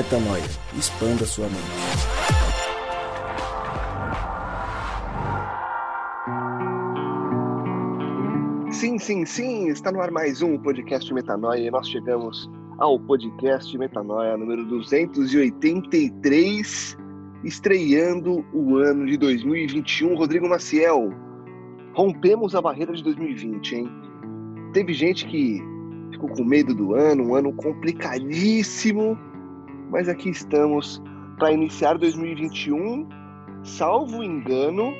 Metanoia. Expanda sua mente. Sim, sim, sim, está no ar mais um podcast Metanoia e nós chegamos ao podcast Metanoia número 283, estreando o ano de 2021. Rodrigo Maciel, rompemos a barreira de 2020, hein? Teve gente que ficou com medo do ano, um ano complicadíssimo, mas aqui estamos para iniciar 2021, salvo engano,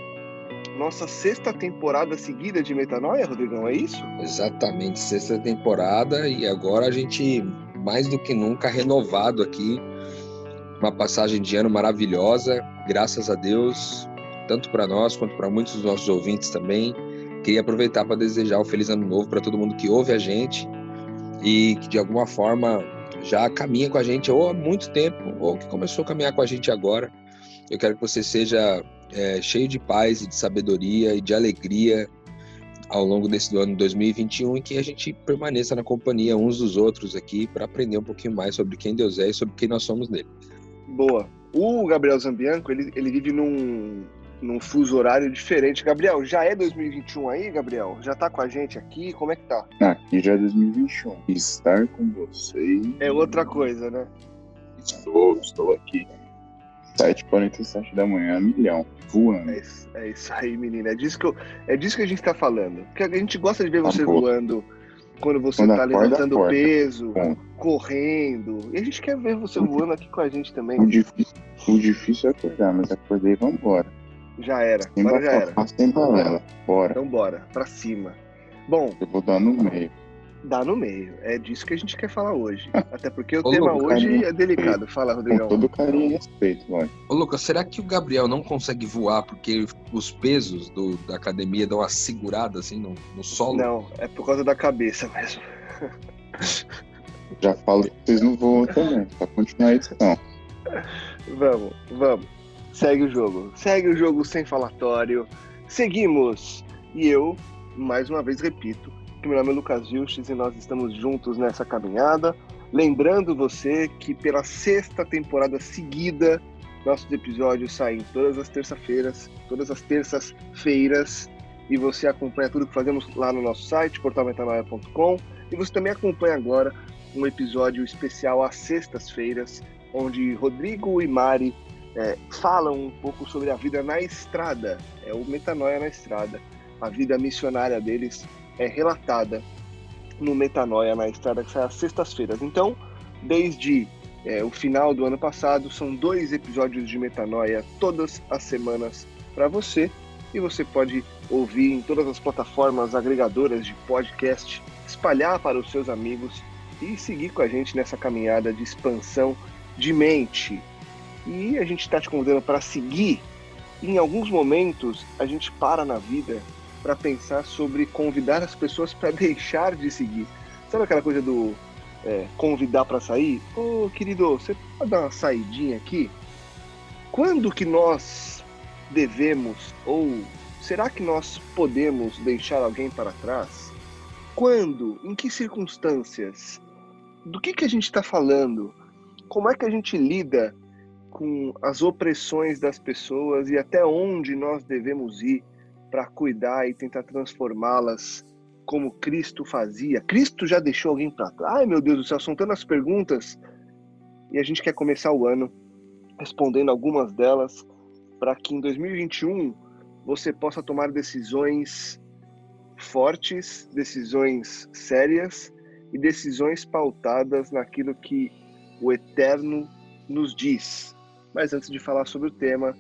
nossa sexta temporada seguida de Metanoia, Rodrigão, é isso? Exatamente, sexta temporada e agora a gente mais do que nunca renovado aqui, uma passagem de ano maravilhosa, graças a Deus, tanto para nós quanto para muitos dos nossos ouvintes também. Queria aproveitar para desejar um feliz ano novo para todo mundo que ouve a gente e que de alguma forma já caminha com a gente ou há muito tempo ou que começou a caminhar com a gente agora. Eu quero que você seja é, cheio de paz e de sabedoria e de alegria ao longo desse ano 2021 e que a gente permaneça na companhia uns dos outros aqui para aprender um pouquinho mais sobre quem Deus é e sobre quem nós somos nele. Boa. O Gabriel Zambianco, ele, ele vive num, num fuso horário diferente. Gabriel, já é 2021 aí, Gabriel? Já tá com a gente aqui? Como é que tá? Aqui já é 2021. Estar com vocês. É outra coisa, né? Estou, estou aqui. 7h47 da manhã, milhão, voando. É isso, é isso aí, menina. É disso, que eu, é disso que a gente tá falando. Porque a gente gosta de ver você voando quando você quando tá levantando porta, peso, Bom. correndo. E a gente quer ver você voando aqui com a gente também. O difícil, o difícil é acordar, mas acordei e vambora. Já era, sem agora já era. Sem balela, bora. Então bora, pra cima. Bom. Eu vou dar no meio. Dá no meio. É disso que a gente quer falar hoje. Até porque o Ô, tema Lucas, hoje carinho, é delicado. Fala, Rodrigão. Com todo carinho e respeito, vai. Ô, Lucas, será que o Gabriel não consegue voar porque os pesos do, da academia dão uma segurada assim no, no solo? Não, é por causa da cabeça mesmo. Já falo que vocês não voam também, pra continuar a edição. Vamos, vamos. Segue o jogo. Segue o jogo sem falatório. Seguimos. E eu, mais uma vez, repito que meu nome é Lucas Vilches e nós estamos juntos nessa caminhada. Lembrando você que pela sexta temporada seguida, nossos episódios saem todas as terças-feiras, todas as terças-feiras, e você acompanha tudo que fazemos lá no nosso site, portalmetanoia.com, e você também acompanha agora um episódio especial às sextas-feiras, onde Rodrigo e Mari é, falam um pouco sobre a vida na estrada, é o Metanoia na estrada, a vida missionária deles é relatada no Metanoia na estrada que sai às sextas-feiras. Então, desde é, o final do ano passado, são dois episódios de Metanoia todas as semanas para você e você pode ouvir em todas as plataformas agregadoras de podcast, espalhar para os seus amigos e seguir com a gente nessa caminhada de expansão de mente. E a gente está te convidando para seguir. em alguns momentos a gente para na vida para pensar sobre convidar as pessoas para deixar de seguir. Sabe aquela coisa do é, convidar para sair? Ô oh, querido, você pode dar uma saidinha aqui? Quando que nós devemos ou será que nós podemos deixar alguém para trás? Quando? Em que circunstâncias? Do que, que a gente está falando? Como é que a gente lida com as opressões das pessoas e até onde nós devemos ir para cuidar e tentar transformá-las como Cristo fazia. Cristo já deixou alguém para trás? Ai, meu Deus do céu, são tantas perguntas. E a gente quer começar o ano respondendo algumas delas para que em 2021 você possa tomar decisões fortes, decisões sérias e decisões pautadas naquilo que o Eterno nos diz. Mas antes de falar sobre o tema,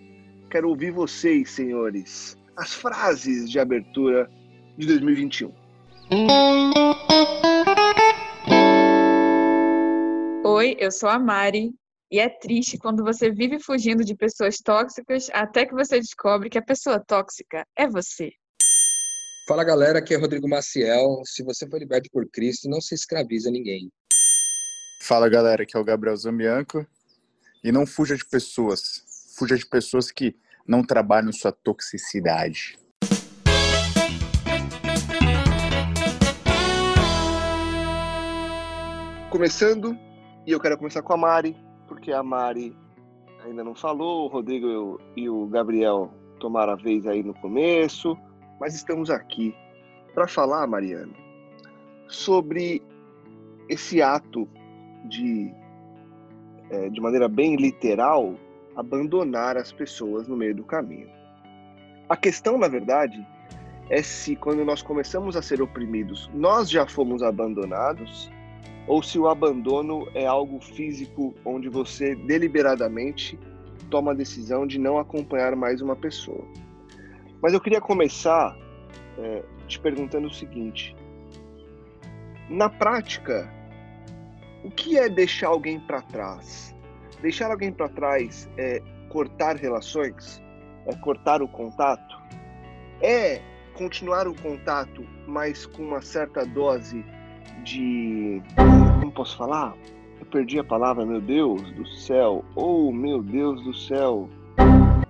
quero ouvir vocês, senhores as frases de abertura de 2021. Oi, eu sou a Mari. E é triste quando você vive fugindo de pessoas tóxicas até que você descobre que a pessoa tóxica é você. Fala galera, aqui é Rodrigo Maciel. Se você for liberto por Cristo, não se escraviza ninguém. Fala galera, aqui é o Gabriel Zambianco. E não fuja de pessoas. Fuja de pessoas que não trabalham sua toxicidade. Começando, e eu quero começar com a Mari, porque a Mari ainda não falou, o Rodrigo e o Gabriel tomaram a vez aí no começo, mas estamos aqui para falar, Mariana, sobre esse ato de, é, de maneira bem literal, abandonar as pessoas no meio do caminho. A questão, na verdade, é se quando nós começamos a ser oprimidos, nós já fomos abandonados, ou se o abandono é algo físico onde você deliberadamente toma a decisão de não acompanhar mais uma pessoa. Mas eu queria começar é, te perguntando o seguinte: na prática, o que é deixar alguém para trás? Deixar alguém para trás é cortar relações? É cortar o contato? É continuar o contato, mas com uma certa dose de. Como posso falar? Eu perdi a palavra, meu Deus do céu. Oh, meu Deus do céu.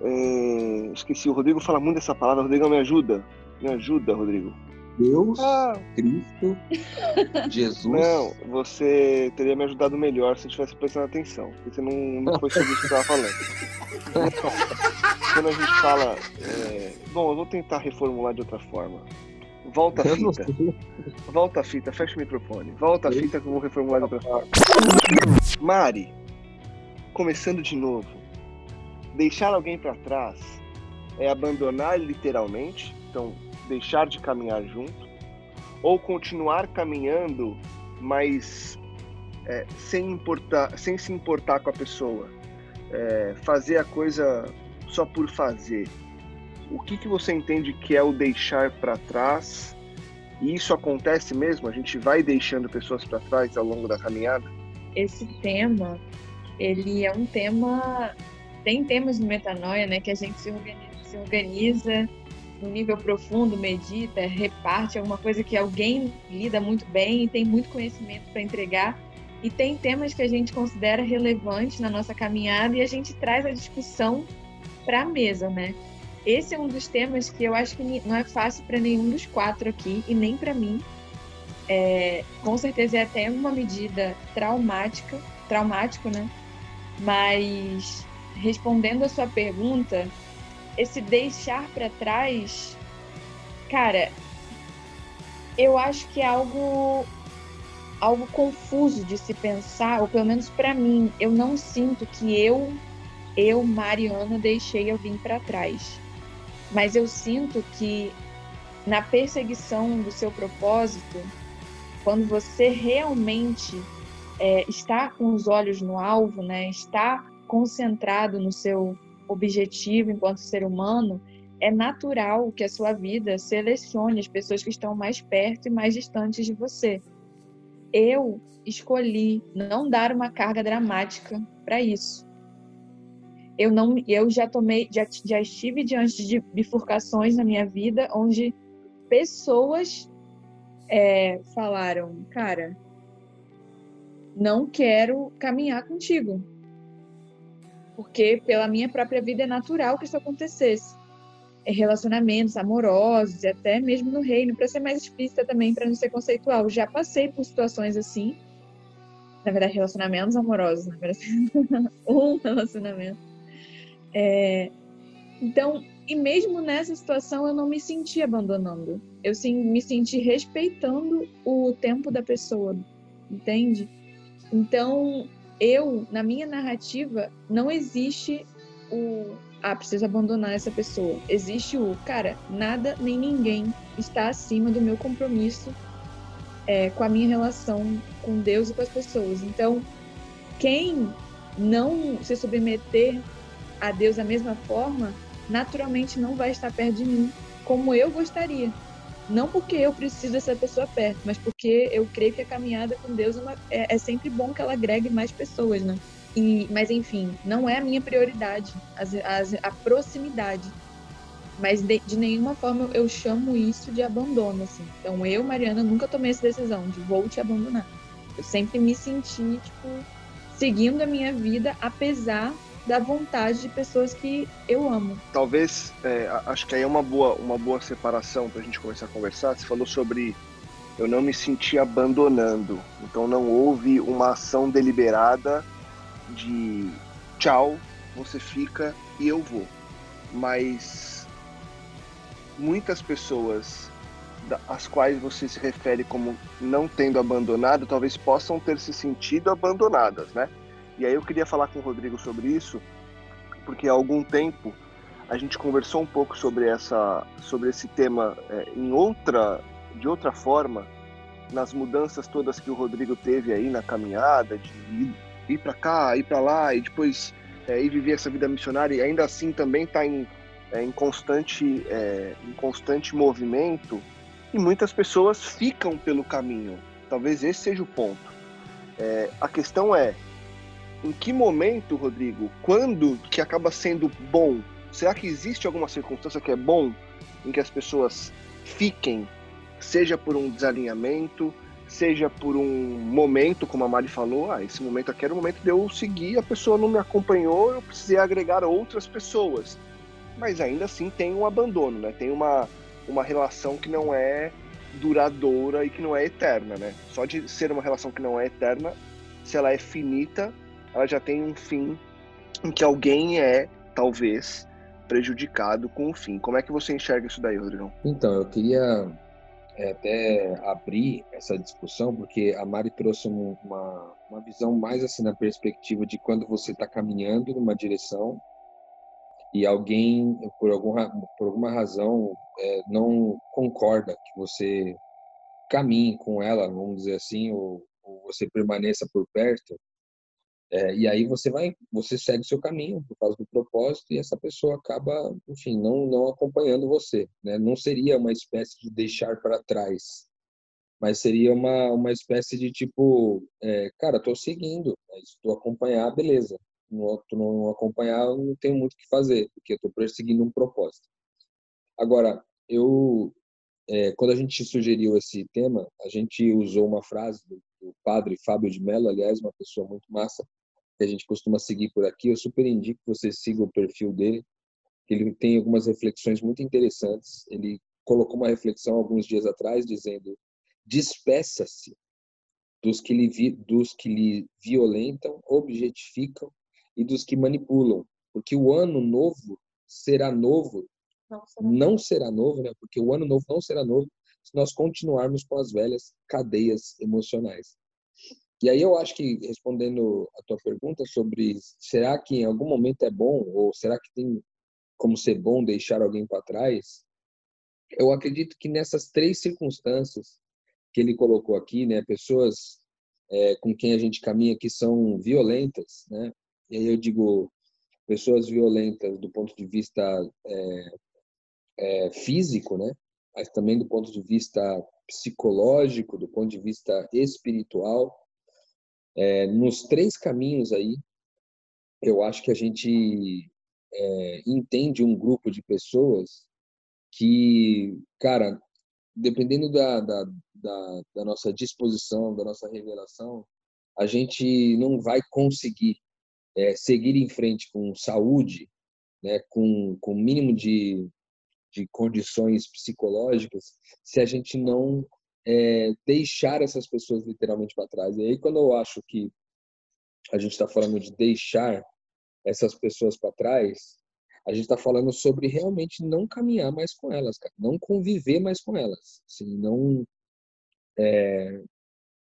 É... Esqueci, o Rodrigo fala muito dessa palavra. Rodrigo, me ajuda. Me ajuda, Rodrigo. Deus, ah. Cristo, Jesus. Não, você teria me ajudado melhor se eu tivesse prestando atenção. Porque você não, não foi sobre isso que eu estava falando. quando a gente fala. É... Bom, eu vou tentar reformular de outra forma. Volta a fita. Volta a fita, fecha o microfone. Volta a fita que eu vou reformular de outra forma. Mari, começando de novo. Deixar alguém para trás é abandonar literalmente, então deixar de caminhar junto, ou continuar caminhando, mas é, sem, importar, sem se importar com a pessoa. É, fazer a coisa só por fazer. O que, que você entende que é o deixar para trás? E isso acontece mesmo? A gente vai deixando pessoas para trás ao longo da caminhada? Esse tema, ele é um tema. Tem temas no metanoia, né, que a gente se organiza, se organiza no nível profundo, medita, reparte alguma coisa que alguém lida muito bem e tem muito conhecimento para entregar. E tem temas que a gente considera relevantes na nossa caminhada e a gente traz a discussão para a mesa, né? Esse é um dos temas que eu acho que não é fácil para nenhum dos quatro aqui e nem para mim. É, com certeza é até uma medida traumática, traumático, né? Mas respondendo a sua pergunta, esse deixar para trás, cara, eu acho que é algo algo confuso de se pensar, ou pelo menos para mim, eu não sinto que eu eu, Mariana, deixei alguém para trás. Mas eu sinto que na perseguição do seu propósito, quando você realmente é, está com os olhos no alvo, né, está concentrado no seu objetivo enquanto ser humano, é natural que a sua vida selecione as pessoas que estão mais perto e mais distantes de você. Eu escolhi não dar uma carga dramática para isso. Eu não, eu já tomei, já, já estive diante de bifurcações na minha vida onde pessoas é, falaram, cara, não quero caminhar contigo porque pela minha própria vida é natural que isso acontecesse. É relacionamentos amorosos, e até mesmo no reino, para ser mais explícita também, para não ser conceitual. Já passei por situações assim, na verdade, relacionamentos amorosos, na verdade, um relacionamento. É, então, e mesmo nessa situação, eu não me senti abandonando. Eu sim, me senti respeitando o tempo da pessoa, entende? Então, eu, na minha narrativa, não existe o ah, preciso abandonar essa pessoa. Existe o cara, nada nem ninguém está acima do meu compromisso é, com a minha relação com Deus e com as pessoas. Então, quem não se submeter a Deus da mesma forma, naturalmente não vai estar perto de mim como eu gostaria. Não porque eu preciso dessa pessoa perto, mas porque eu creio que a caminhada com Deus é, uma, é, é sempre bom que ela agregue mais pessoas, né? E, mas enfim, não é a minha prioridade, as, as, a proximidade. Mas de, de, nenhuma forma eu chamo isso de abandono, assim. Então eu, Mariana, nunca tomei essa decisão de vou te abandonar. Eu sempre me senti, tipo, seguindo a minha vida, apesar da vontade de pessoas que eu amo. Talvez, é, acho que aí é uma boa, uma boa separação para a gente começar a conversar. Você falou sobre eu não me senti abandonando, então não houve uma ação deliberada de tchau, você fica e eu vou. Mas muitas pessoas às quais você se refere como não tendo abandonado, talvez possam ter se sentido abandonadas, né? E aí eu queria falar com o Rodrigo sobre isso, porque há algum tempo a gente conversou um pouco sobre essa, sobre esse tema é, em outra, de outra forma, nas mudanças todas que o Rodrigo teve aí na caminhada, de ir, ir para cá, ir para lá e depois é, ir viver essa vida missionária e ainda assim também está em, é, em constante, é, em constante movimento e muitas pessoas ficam pelo caminho. Talvez esse seja o ponto. É, a questão é em que momento, Rodrigo, quando que acaba sendo bom? Será que existe alguma circunstância que é bom em que as pessoas fiquem, seja por um desalinhamento, seja por um momento, como a Mari falou, ah, esse momento aqui era o momento de eu seguir, a pessoa não me acompanhou, eu precisei agregar outras pessoas. Mas ainda assim tem um abandono, né? Tem uma, uma relação que não é duradoura e que não é eterna, né? Só de ser uma relação que não é eterna, se ela é finita, ela já tem um fim em que alguém é, talvez, prejudicado com o fim. Como é que você enxerga isso daí, Rodrigão? Então, eu queria é, até abrir essa discussão, porque a Mari trouxe uma, uma visão mais assim na perspectiva de quando você está caminhando numa direção e alguém, por alguma, por alguma razão, é, não concorda que você caminhe com ela, vamos dizer assim, ou, ou você permaneça por perto, é, e aí você vai, você segue seu caminho por causa do propósito e essa pessoa acaba, enfim, não não acompanhando você, né? Não seria uma espécie de deixar para trás, mas seria uma uma espécie de tipo, é, cara, estou seguindo, se tu acompanhar, beleza. No tu não acompanhar, eu não tenho muito o que fazer, porque eu estou perseguindo um propósito. Agora, eu é, quando a gente sugeriu esse tema, a gente usou uma frase do, do padre Fábio de Mello, aliás, uma pessoa muito massa, que a gente costuma seguir por aqui. Eu super indico que você siga o perfil dele. Ele tem algumas reflexões muito interessantes. Ele colocou uma reflexão alguns dias atrás dizendo: despeça-se dos que lhe dos que lhe violentam, objetificam e dos que manipulam, porque o ano novo será novo. Não será, não será novo, né? Porque o ano novo não será novo se nós continuarmos com as velhas cadeias emocionais. E aí eu acho que, respondendo a tua pergunta sobre será que em algum momento é bom, ou será que tem como ser bom deixar alguém para trás, eu acredito que nessas três circunstâncias que ele colocou aqui, né, pessoas é, com quem a gente caminha que são violentas, né, e aí eu digo pessoas violentas do ponto de vista é, é, físico, né, mas também do ponto de vista psicológico, do ponto de vista espiritual, é, nos três caminhos aí, eu acho que a gente é, entende um grupo de pessoas que, cara, dependendo da, da, da, da, nossa disposição, da nossa revelação, a gente não vai conseguir é, seguir em frente com saúde, né, com o mínimo de, de condições psicológicas, se a gente não é, deixar essas pessoas literalmente para trás. E aí, quando eu acho que a gente está falando de deixar essas pessoas para trás, a gente está falando sobre realmente não caminhar mais com elas, cara, não conviver mais com elas, assim, não é,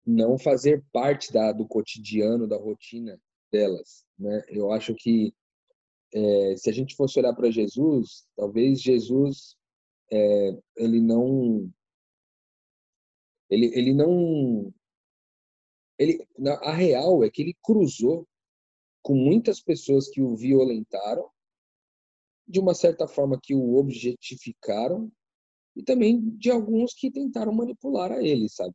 não fazer parte da, do cotidiano, da rotina delas, né? Eu acho que é, se a gente fosse olhar para Jesus, talvez Jesus é, ele não ele, ele não. Ele, a real é que ele cruzou com muitas pessoas que o violentaram, de uma certa forma que o objetificaram, e também de alguns que tentaram manipular a ele, sabe?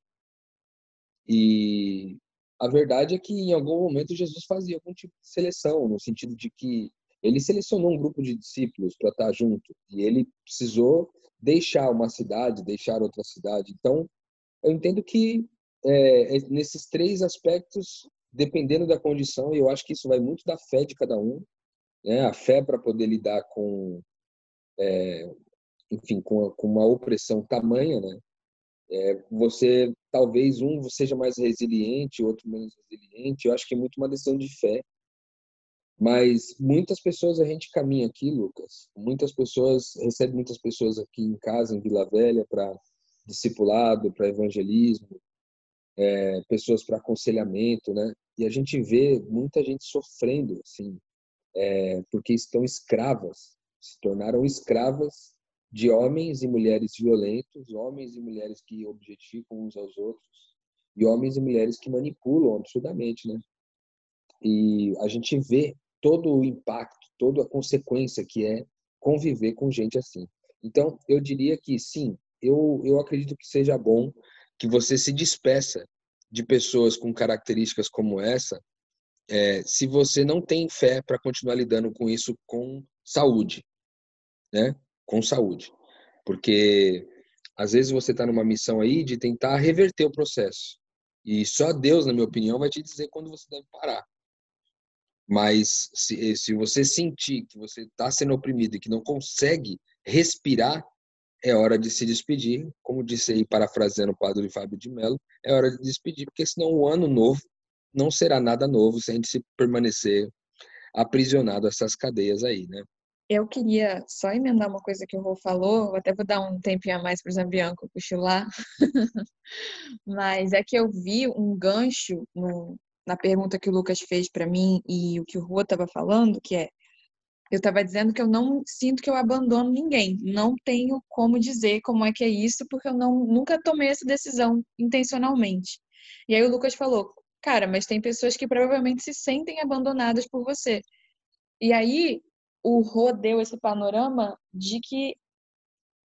E a verdade é que em algum momento Jesus fazia algum tipo de seleção, no sentido de que ele selecionou um grupo de discípulos para estar junto, e ele precisou deixar uma cidade, deixar outra cidade. Então, eu entendo que é, é, nesses três aspectos, dependendo da condição, e eu acho que isso vai muito da fé de cada um, né? a fé para poder lidar com, é, enfim, com, com, uma opressão tamanha, né? É, você talvez um seja mais resiliente, outro menos resiliente. Eu acho que é muito uma decisão de fé Mas muitas pessoas a gente caminha aqui, Lucas. Muitas pessoas, recebe muitas pessoas aqui em casa, em Vila Velha, para discipulado, para evangelismo, é, pessoas para aconselhamento, né? E a gente vê muita gente sofrendo, assim, é, porque estão escravas, se tornaram escravas de homens e mulheres violentos, homens e mulheres que objetificam uns aos outros, e homens e mulheres que manipulam absurdamente, né? E a gente vê todo o impacto, toda a consequência que é conviver com gente assim. Então, eu diria que sim, eu, eu acredito que seja bom que você se despeça de pessoas com características como essa, é, se você não tem fé para continuar lidando com isso com saúde, né? Com saúde, porque às vezes você está numa missão aí de tentar reverter o processo e só Deus, na minha opinião, vai te dizer quando você deve parar. Mas se, se você sentir que você está sendo oprimido e que não consegue respirar, é hora de se despedir. Como disse aí, parafraseando o padre Fábio de Mello, é hora de despedir, porque senão o ano novo não será nada novo se a gente se permanecer aprisionado a essas cadeias aí, né? Eu queria só emendar uma coisa que o Rô falou, até vou dar um tempinho a mais para o Zambianco cochilar, mas é que eu vi um gancho no, na pergunta que o Lucas fez para mim e o que o Rô estava falando, que é eu estava dizendo que eu não sinto que eu abandono ninguém. Não tenho como dizer como é que é isso, porque eu não, nunca tomei essa decisão intencionalmente. E aí o Lucas falou, cara, mas tem pessoas que provavelmente se sentem abandonadas por você. E aí o Rô deu esse panorama de que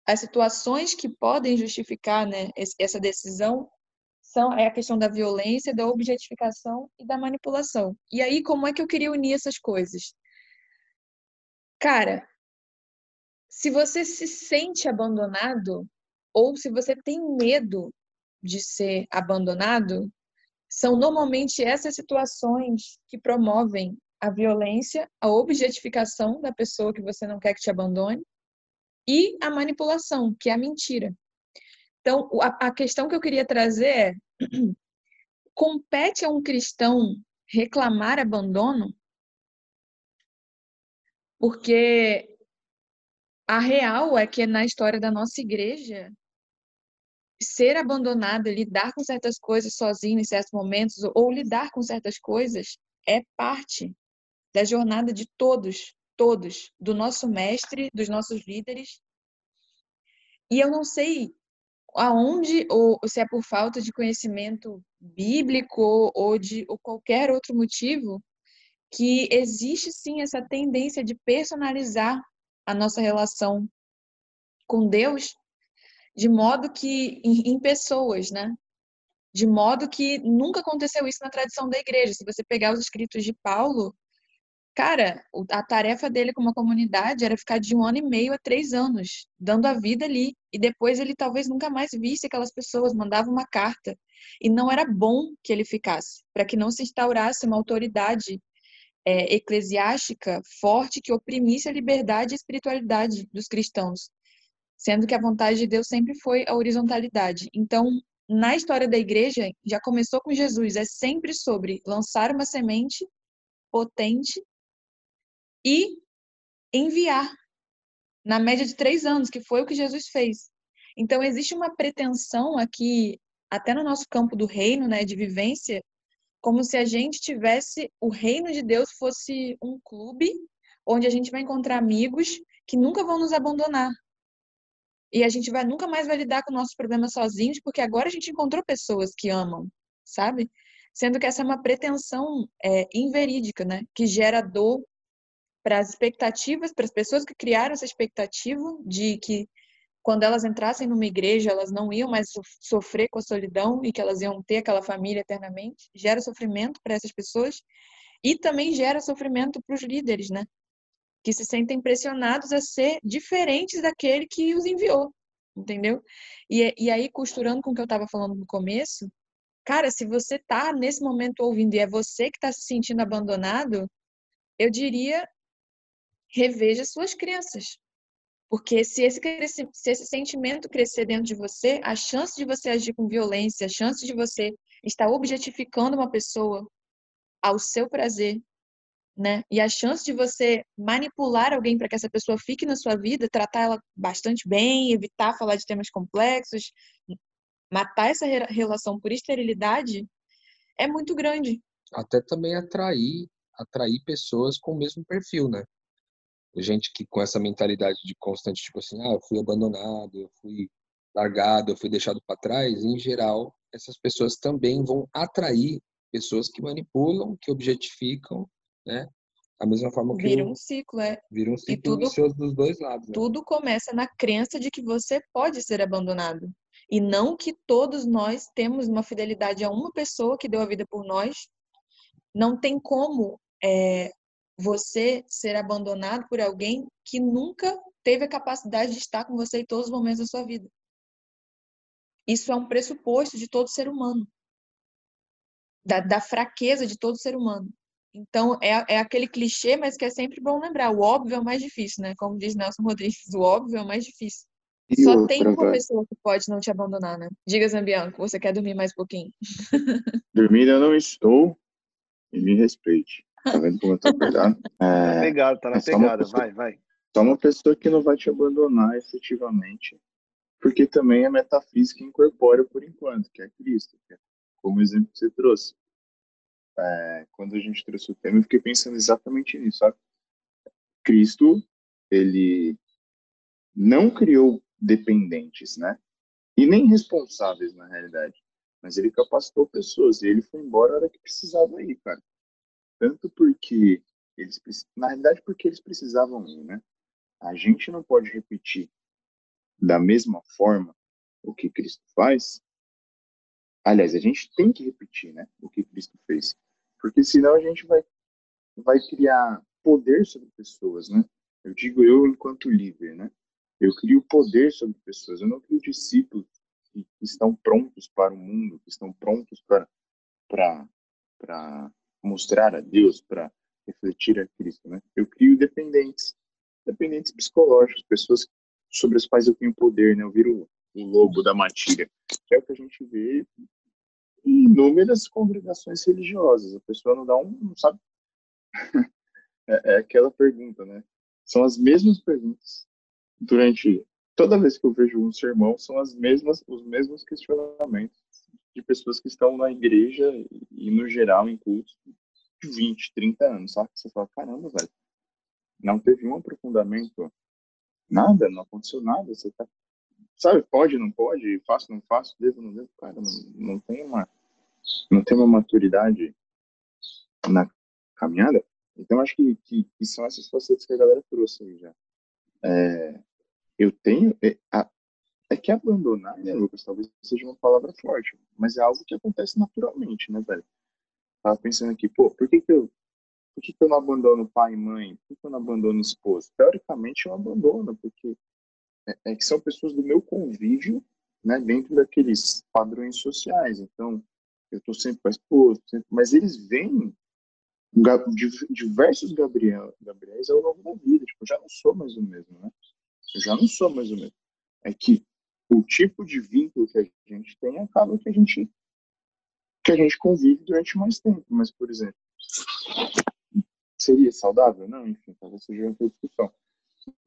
as situações que podem justificar né, essa decisão são é a questão da violência, da objetificação e da manipulação. E aí, como é que eu queria unir essas coisas? Cara, se você se sente abandonado ou se você tem medo de ser abandonado, são normalmente essas situações que promovem a violência, a objetificação da pessoa que você não quer que te abandone e a manipulação, que é a mentira. Então, a, questão que eu queria trazer é: compete a um cristão reclamar abandono? Porque a real é que na história da nossa igreja, ser abandonada, lidar com certas coisas sozinho em certos momentos, ou lidar com certas coisas, é parte da jornada de todos, todos, do nosso mestre, dos nossos líderes. E eu não sei aonde, ou se é por falta de conhecimento bíblico ou de ou qualquer outro motivo, que existe sim essa tendência de personalizar a nossa relação com Deus de modo que em, pessoas, né? De modo que nunca aconteceu isso na tradição da igreja. Se você pegar os escritos de Paulo, Cara, a tarefa dele com uma comunidade era ficar de um ano e meio a três anos, dando a vida ali. E depois ele talvez nunca mais visse aquelas pessoas, mandava uma carta. E não era bom que ele ficasse, para que não se instaurasse uma autoridade é, eclesiástica forte que oprimisse a liberdade e a espiritualidade dos cristãos. Sendo que a vontade de Deus sempre foi a horizontalidade. Então, na história da igreja, já começou com Jesus, é sempre sobre lançar uma semente potente e enviar na média de três anos, que foi o que Jesus fez. Então, existe uma pretensão aqui, até no nosso campo do reino, né, de vivência, como se a gente tivesse, o reino de Deus fosse um clube onde a gente vai encontrar amigos que nunca vão nos abandonar. E a gente vai nunca mais vai lidar com nossos problemas sozinhos, porque agora a gente encontrou pessoas que amam, sabe? Sendo que essa é uma pretensão é, inverídica, né? Que gera dor para as expectativas, para as pessoas que criaram essa expectativa de que quando elas entrassem numa igreja, elas não iam mais sofrer com a solidão e que elas iam ter aquela família eternamente, gera sofrimento para essas pessoas e também gera sofrimento para os líderes, né? Que se sentem pressionados a ser diferentes daquele que os enviou, entendeu? E, e aí, costurando com o que eu estava falando no começo, cara, se você tá nesse momento ouvindo e é você que está se sentindo abandonado, eu diria reveja suas crenças. Porque se esse, se esse sentimento crescer dentro de você, a chance de você agir com violência, a chance de você estar objetificando uma pessoa ao seu prazer, né? E a chance de você manipular alguém para que essa pessoa fique na sua vida, tratar ela bastante bem, evitar falar de temas complexos, matar essa relação por esterilidade é muito grande. Até também atrair, atrair pessoas com o mesmo perfil, né? Gente que com essa mentalidade de constante, tipo assim, ah, eu fui abandonado, eu fui largado, eu fui deixado para trás, em geral, essas pessoas também vão atrair pessoas que manipulam, que objetificam, né? A mesma forma que vira um ciclo, é. Vira um ciclo e tudo, dos dois lados. Né? Tudo começa na crença de que você pode ser abandonado e não que todos nós temos uma fidelidade a uma pessoa que deu a vida por nós. Não tem como é, você ser abandonado por alguém que nunca teve a capacidade de estar com você em todos os momentos da sua vida. Isso é um pressuposto de todo ser humano, da, da fraqueza de todo ser humano. Então, é, é aquele clichê, mas que é sempre bom lembrar. O óbvio é o mais difícil, né? Como diz Nelson Rodrigues, o óbvio é o mais difícil. E Só outra, tem uma pessoa que pode não te abandonar, né? Diga, Zambianco, você quer dormir mais um pouquinho? Dormir eu não estou, e me respeite. Tá vendo como eu tô pegado? É, tá pegado, tá na é pegada, pessoa, vai, vai. Só uma pessoa que não vai te abandonar efetivamente porque também é metafísica incorpórea por enquanto, que é Cristo, que é como exemplo que você trouxe. É, quando a gente trouxe o tema, eu fiquei pensando exatamente nisso, sabe? Cristo, ele não criou dependentes, né? E nem responsáveis, na realidade. Mas ele capacitou pessoas e ele foi embora na hora que precisava ir, cara. Tanto porque eles, na realidade, porque eles precisavam ir, né? A gente não pode repetir da mesma forma o que Cristo faz, aliás, a gente tem que repetir, né, o que Cristo fez, porque senão a gente vai vai criar poder sobre pessoas, né? Eu digo eu enquanto líder, né? Eu crio poder sobre pessoas. Eu não crio discípulos que estão prontos para o mundo, que estão prontos para para para mostrar a Deus, para refletir a Cristo, né? Eu crio dependentes, dependentes psicológicos, pessoas sobre os quais eu tenho poder, né? Eu viro o lobo da matilha. É o que a gente vê em inúmeras congregações religiosas. A pessoa não dá um, não sabe? é, é aquela pergunta, né? São as mesmas perguntas durante toda vez que eu vejo um sermão, são as mesmas, os mesmos questionamentos de pessoas que estão na igreja e, no geral, em cultos de 20, 30 anos, sabe? Você fala, caramba, velho, não teve um aprofundamento Nada, não aconteceu nada. Você tá, sabe, pode, não pode, faço, não faço, devo, não devo, cara, não, não tem uma, não tem uma maturidade na caminhada. Então, acho que, que, que são essas facetas que a galera trouxe aí já. É, eu tenho, é, é que abandonar, né, Lucas, talvez seja uma palavra forte, mas é algo que acontece naturalmente, né, velho? Tava pensando aqui, pô, por que que eu por que, que eu não abandono pai e mãe? Por que, eu não abandono esposa? Teoricamente, eu abandono, porque é, é que são pessoas do meu convívio, né, dentro daqueles padrões sociais. Então, eu estou sempre com a esposa, sempre... mas eles vêm diversos Gabriel, Gabriéis ao longo da vida. Tipo, eu já não sou mais o mesmo, né? Eu já não sou mais o mesmo. É que o tipo de vínculo que a gente tem acaba que a gente que a gente convive durante mais tempo. Mas, por exemplo, seria saudável? Não, enfim, talvez seja outra discussão.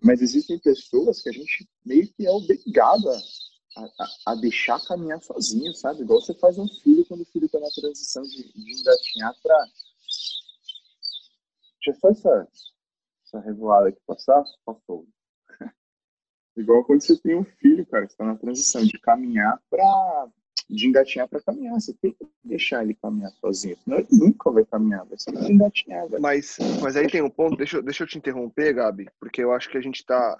Mas existem pessoas que a gente meio que é obrigada a, a, deixar caminhar sozinho, sabe? Igual você faz um filho quando o filho está na transição de, de engatinhar para. Deixa só essa, essa revoada aqui passar, passou. Igual quando você tem um filho, cara, que está na transição de caminhar para de engatinhar para caminhar. Você tem que deixar ele caminhar sozinho, senão ele nunca vai caminhar, vai ser engatinhar. Mas, mas aí tem um ponto, deixa, deixa eu te interromper, Gabi, porque eu acho que a gente está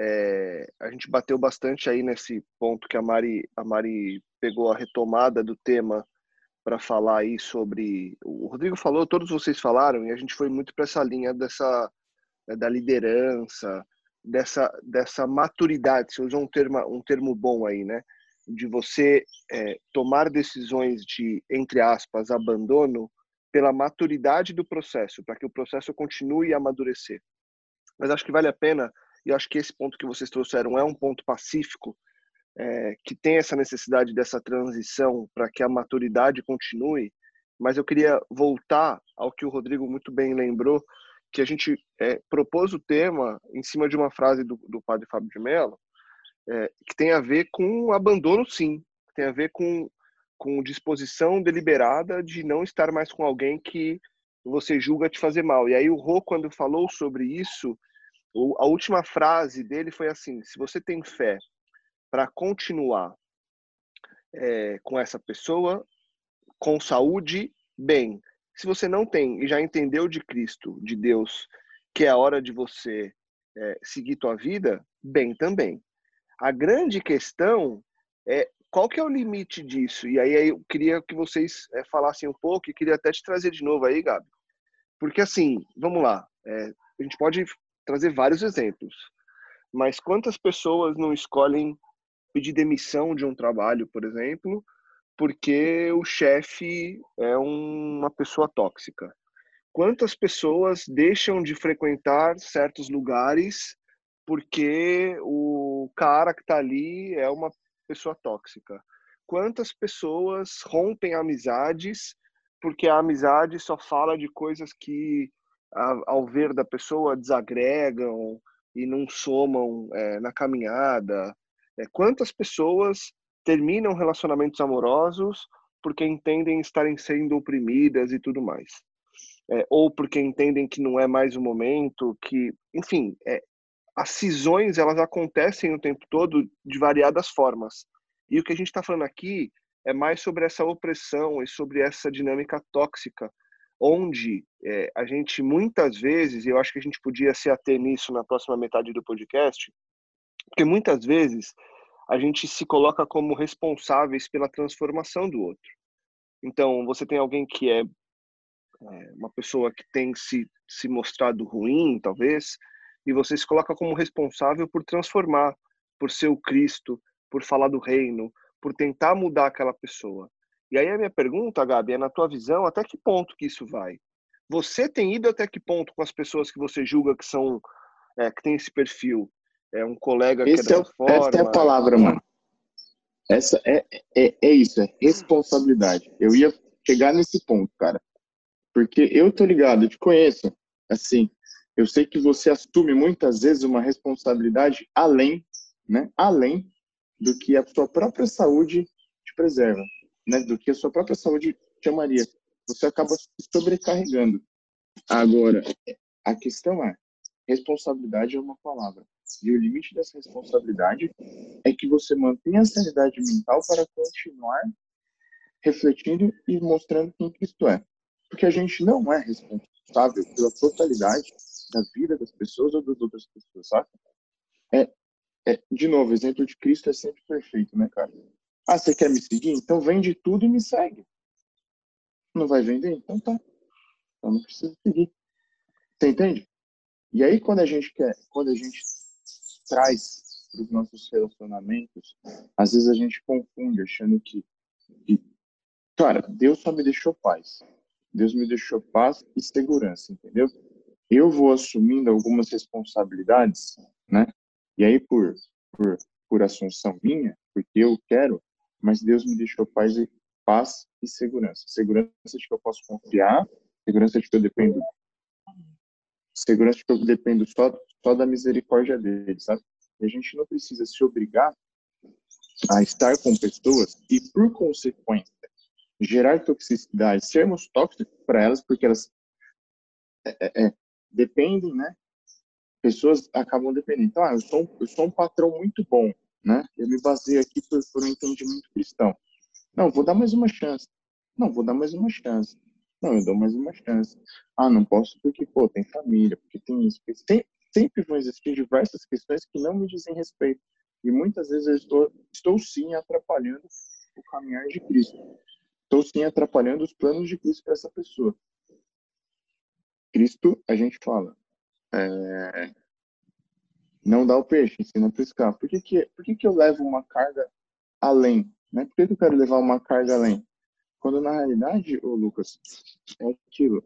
é, a gente bateu bastante aí nesse ponto que a Mari, a Mari pegou a retomada do tema para falar aí sobre. O Rodrigo falou, todos vocês falaram, e a gente foi muito para essa linha dessa da liderança, dessa, dessa maturidade. Você usou um termo, um termo bom aí, né? de você é, tomar decisões de, entre aspas, abandono pela maturidade do processo, para que o processo continue a amadurecer. Mas acho que vale a pena, e acho que esse ponto que vocês trouxeram é um ponto pacífico, é, que tem essa necessidade dessa transição para que a maturidade continue, mas eu queria voltar ao que o Rodrigo muito bem lembrou, que a gente é, propôs o tema em cima de uma frase do, do padre Fábio de Mello, é, que tem a ver com abandono, sim, tem a ver com, com disposição deliberada de não estar mais com alguém que você julga te fazer mal. E aí o Rô, quando falou sobre isso, a última frase dele foi assim: se você tem fé para continuar é, com essa pessoa, com saúde, bem. Se você não tem e já entendeu de Cristo, de Deus, que é a hora de você é, seguir tua vida, bem também. A grande questão é qual que é o limite disso? E aí eu queria que vocês é, falassem um pouco e queria até te trazer de novo aí, Gabi. Porque assim, vamos lá, é, a gente pode trazer vários exemplos, mas quantas pessoas não escolhem pedir demissão de um trabalho, por exemplo, porque o chefe é uma pessoa tóxica. Quantas pessoas deixam de frequentar certos lugares porque o cara que está ali é uma pessoa tóxica? Quantas pessoas rompem amizades porque a amizade só fala de coisas que, ao ver da pessoa, desagregam e não somam é, na caminhada? É, quantas pessoas terminam relacionamentos amorosos porque entendem estarem sendo oprimidas e tudo mais? É, ou porque entendem que não é mais o momento, que, enfim, é, as cisões elas acontecem o tempo todo de variadas formas. E o que a gente está falando aqui é mais sobre essa opressão e sobre essa dinâmica tóxica, onde é, a gente muitas vezes, e eu acho que a gente podia se ater nisso na próxima metade do podcast, porque muitas vezes a gente se coloca como responsáveis pela transformação do outro. Então, você tem alguém que é, é uma pessoa que tem se, se mostrado ruim, talvez, e você se coloca como responsável por transformar, por ser o Cristo, por falar do reino, por tentar mudar aquela pessoa. E aí a minha pergunta, Gabi, é na tua visão, até que ponto que isso vai? Você tem ido até que ponto com as pessoas que você julga que são, é, que tem esse perfil? É um colega que Esse é dessa é, forma. Essa é a palavra, mano. Essa é, é, é isso, é responsabilidade. Eu ia chegar nesse ponto, cara. Porque eu tô ligado, eu te conheço. Assim, eu sei que você assume muitas vezes uma responsabilidade além, né? Além do que a sua própria saúde te preserva, né? Do que a sua própria saúde te amaria. Você acaba se sobrecarregando. Agora, a questão é, responsabilidade é uma palavra. E o limite dessa responsabilidade é que você mantenha a sanidade mental para continuar refletindo e mostrando quem Cristo é. Porque a gente não é responsável pela totalidade da vida das pessoas ou das outras pessoas, sabe? É, é, de novo, exemplo de Cristo é sempre perfeito, né, cara? Ah, você quer me seguir? Então vende tudo e me segue. Não vai vender? Então tá. Então não precisa seguir. Você entende? E aí quando a gente quer, quando a gente traz para os nossos relacionamentos, às vezes a gente confunde achando que, que, cara, Deus só me deixou paz. Deus me deixou paz e segurança, entendeu? Eu vou assumindo algumas responsabilidades, né? E aí por por por assunção minha, porque eu quero, mas Deus me deixou paz e paz e segurança. Segurança de que eu posso confiar, segurança de que eu dependo segurança que eu dependo só só da misericórdia dele, sabe? E a gente não precisa se obrigar a estar com pessoas e, por consequência, gerar toxicidade, sermos tóxicos para elas, porque elas é, é, é, dependem, né? Pessoas acabam dependendo. Então, ah, eu sou, um, eu sou um patrão muito bom, né? Eu me baseio aqui por, por um entendimento cristão. Não, vou dar mais uma chance. Não, vou dar mais uma chance. Não, eu dou mais uma chance. Ah, não posso porque, pô, tem família, porque tem isso. Porque tem, sempre vão existir diversas questões que não me dizem respeito. E muitas vezes eu estou, estou sim atrapalhando o caminhar de Cristo. Estou sim atrapalhando os planos de Cristo para essa pessoa. Cristo, a gente fala, é, não dá o peixe, ensina a pescar. Por que, que, por que, que eu levo uma carga além? Né? Por que, que eu quero levar uma carga além? Quando na realidade, ô Lucas, é aquilo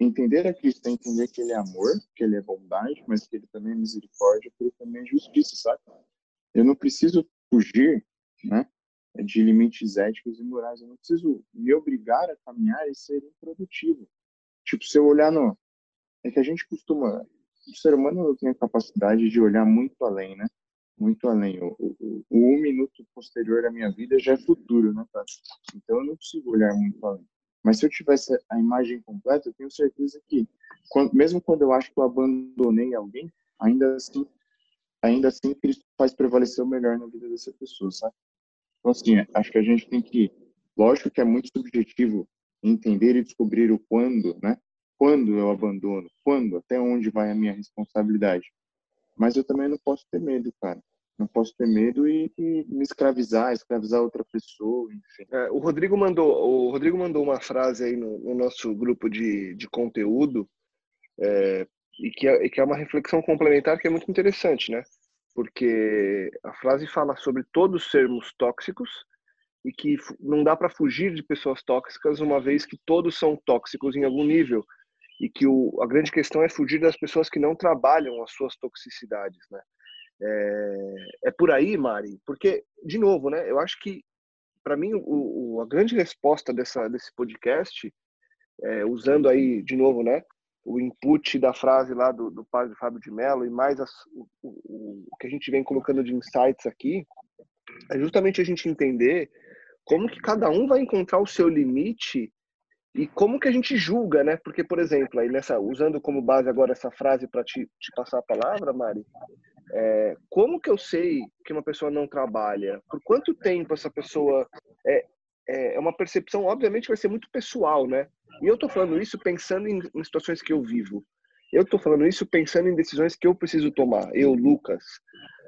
entender a Cristo é entender que ele é amor, que ele é bondade, mas que ele também é misericórdia, que ele também é justiça, sabe? Eu não preciso fugir, né? de limites éticos e morais. Eu não preciso me obrigar a caminhar e ser improdutivo. Tipo, se eu olhar no. É que a gente costuma. O ser humano tem a capacidade de olhar muito além, né? Muito além. O, o, o um minuto posterior da minha vida já é futuro, né? Então eu não consigo olhar muito além. Mas se eu tivesse a imagem completa, eu tenho certeza que, quando, mesmo quando eu acho que eu abandonei alguém, ainda assim, ainda assim Cristo faz prevalecer o melhor na vida dessa pessoa, sabe? Então, assim, acho que a gente tem que, lógico que é muito subjetivo entender e descobrir o quando, né? Quando eu abandono, quando, até onde vai a minha responsabilidade. Mas eu também não posso ter medo, cara. Não posso ter medo e, e me escravizar, escravizar outra pessoa, enfim. É, o Rodrigo mandou, o Rodrigo mandou uma frase aí no, no nosso grupo de, de conteúdo é, e, que é, e que é uma reflexão complementar que é muito interessante, né? Porque a frase fala sobre todos sermos tóxicos e que não dá para fugir de pessoas tóxicas uma vez que todos são tóxicos em algum nível e que o, a grande questão é fugir das pessoas que não trabalham as suas toxicidades, né? É, é por aí, Mari, porque de novo, né? Eu acho que para mim o, o, a grande resposta dessa desse podcast, é, usando aí de novo, né? O input da frase lá do, do padre Fábio de Mello e mais as, o, o, o que a gente vem colocando de insights aqui, é justamente a gente entender como que cada um vai encontrar o seu limite e como que a gente julga, né? Porque, por exemplo, aí nessa, usando como base agora essa frase para te, te, passar a palavra, Mari, é, como que eu sei que uma pessoa não trabalha? Por quanto tempo essa pessoa é, é, é uma percepção, obviamente, vai ser muito pessoal, né? E eu estou falando isso pensando em, em, situações que eu vivo. Eu estou falando isso pensando em decisões que eu preciso tomar. Eu, Lucas,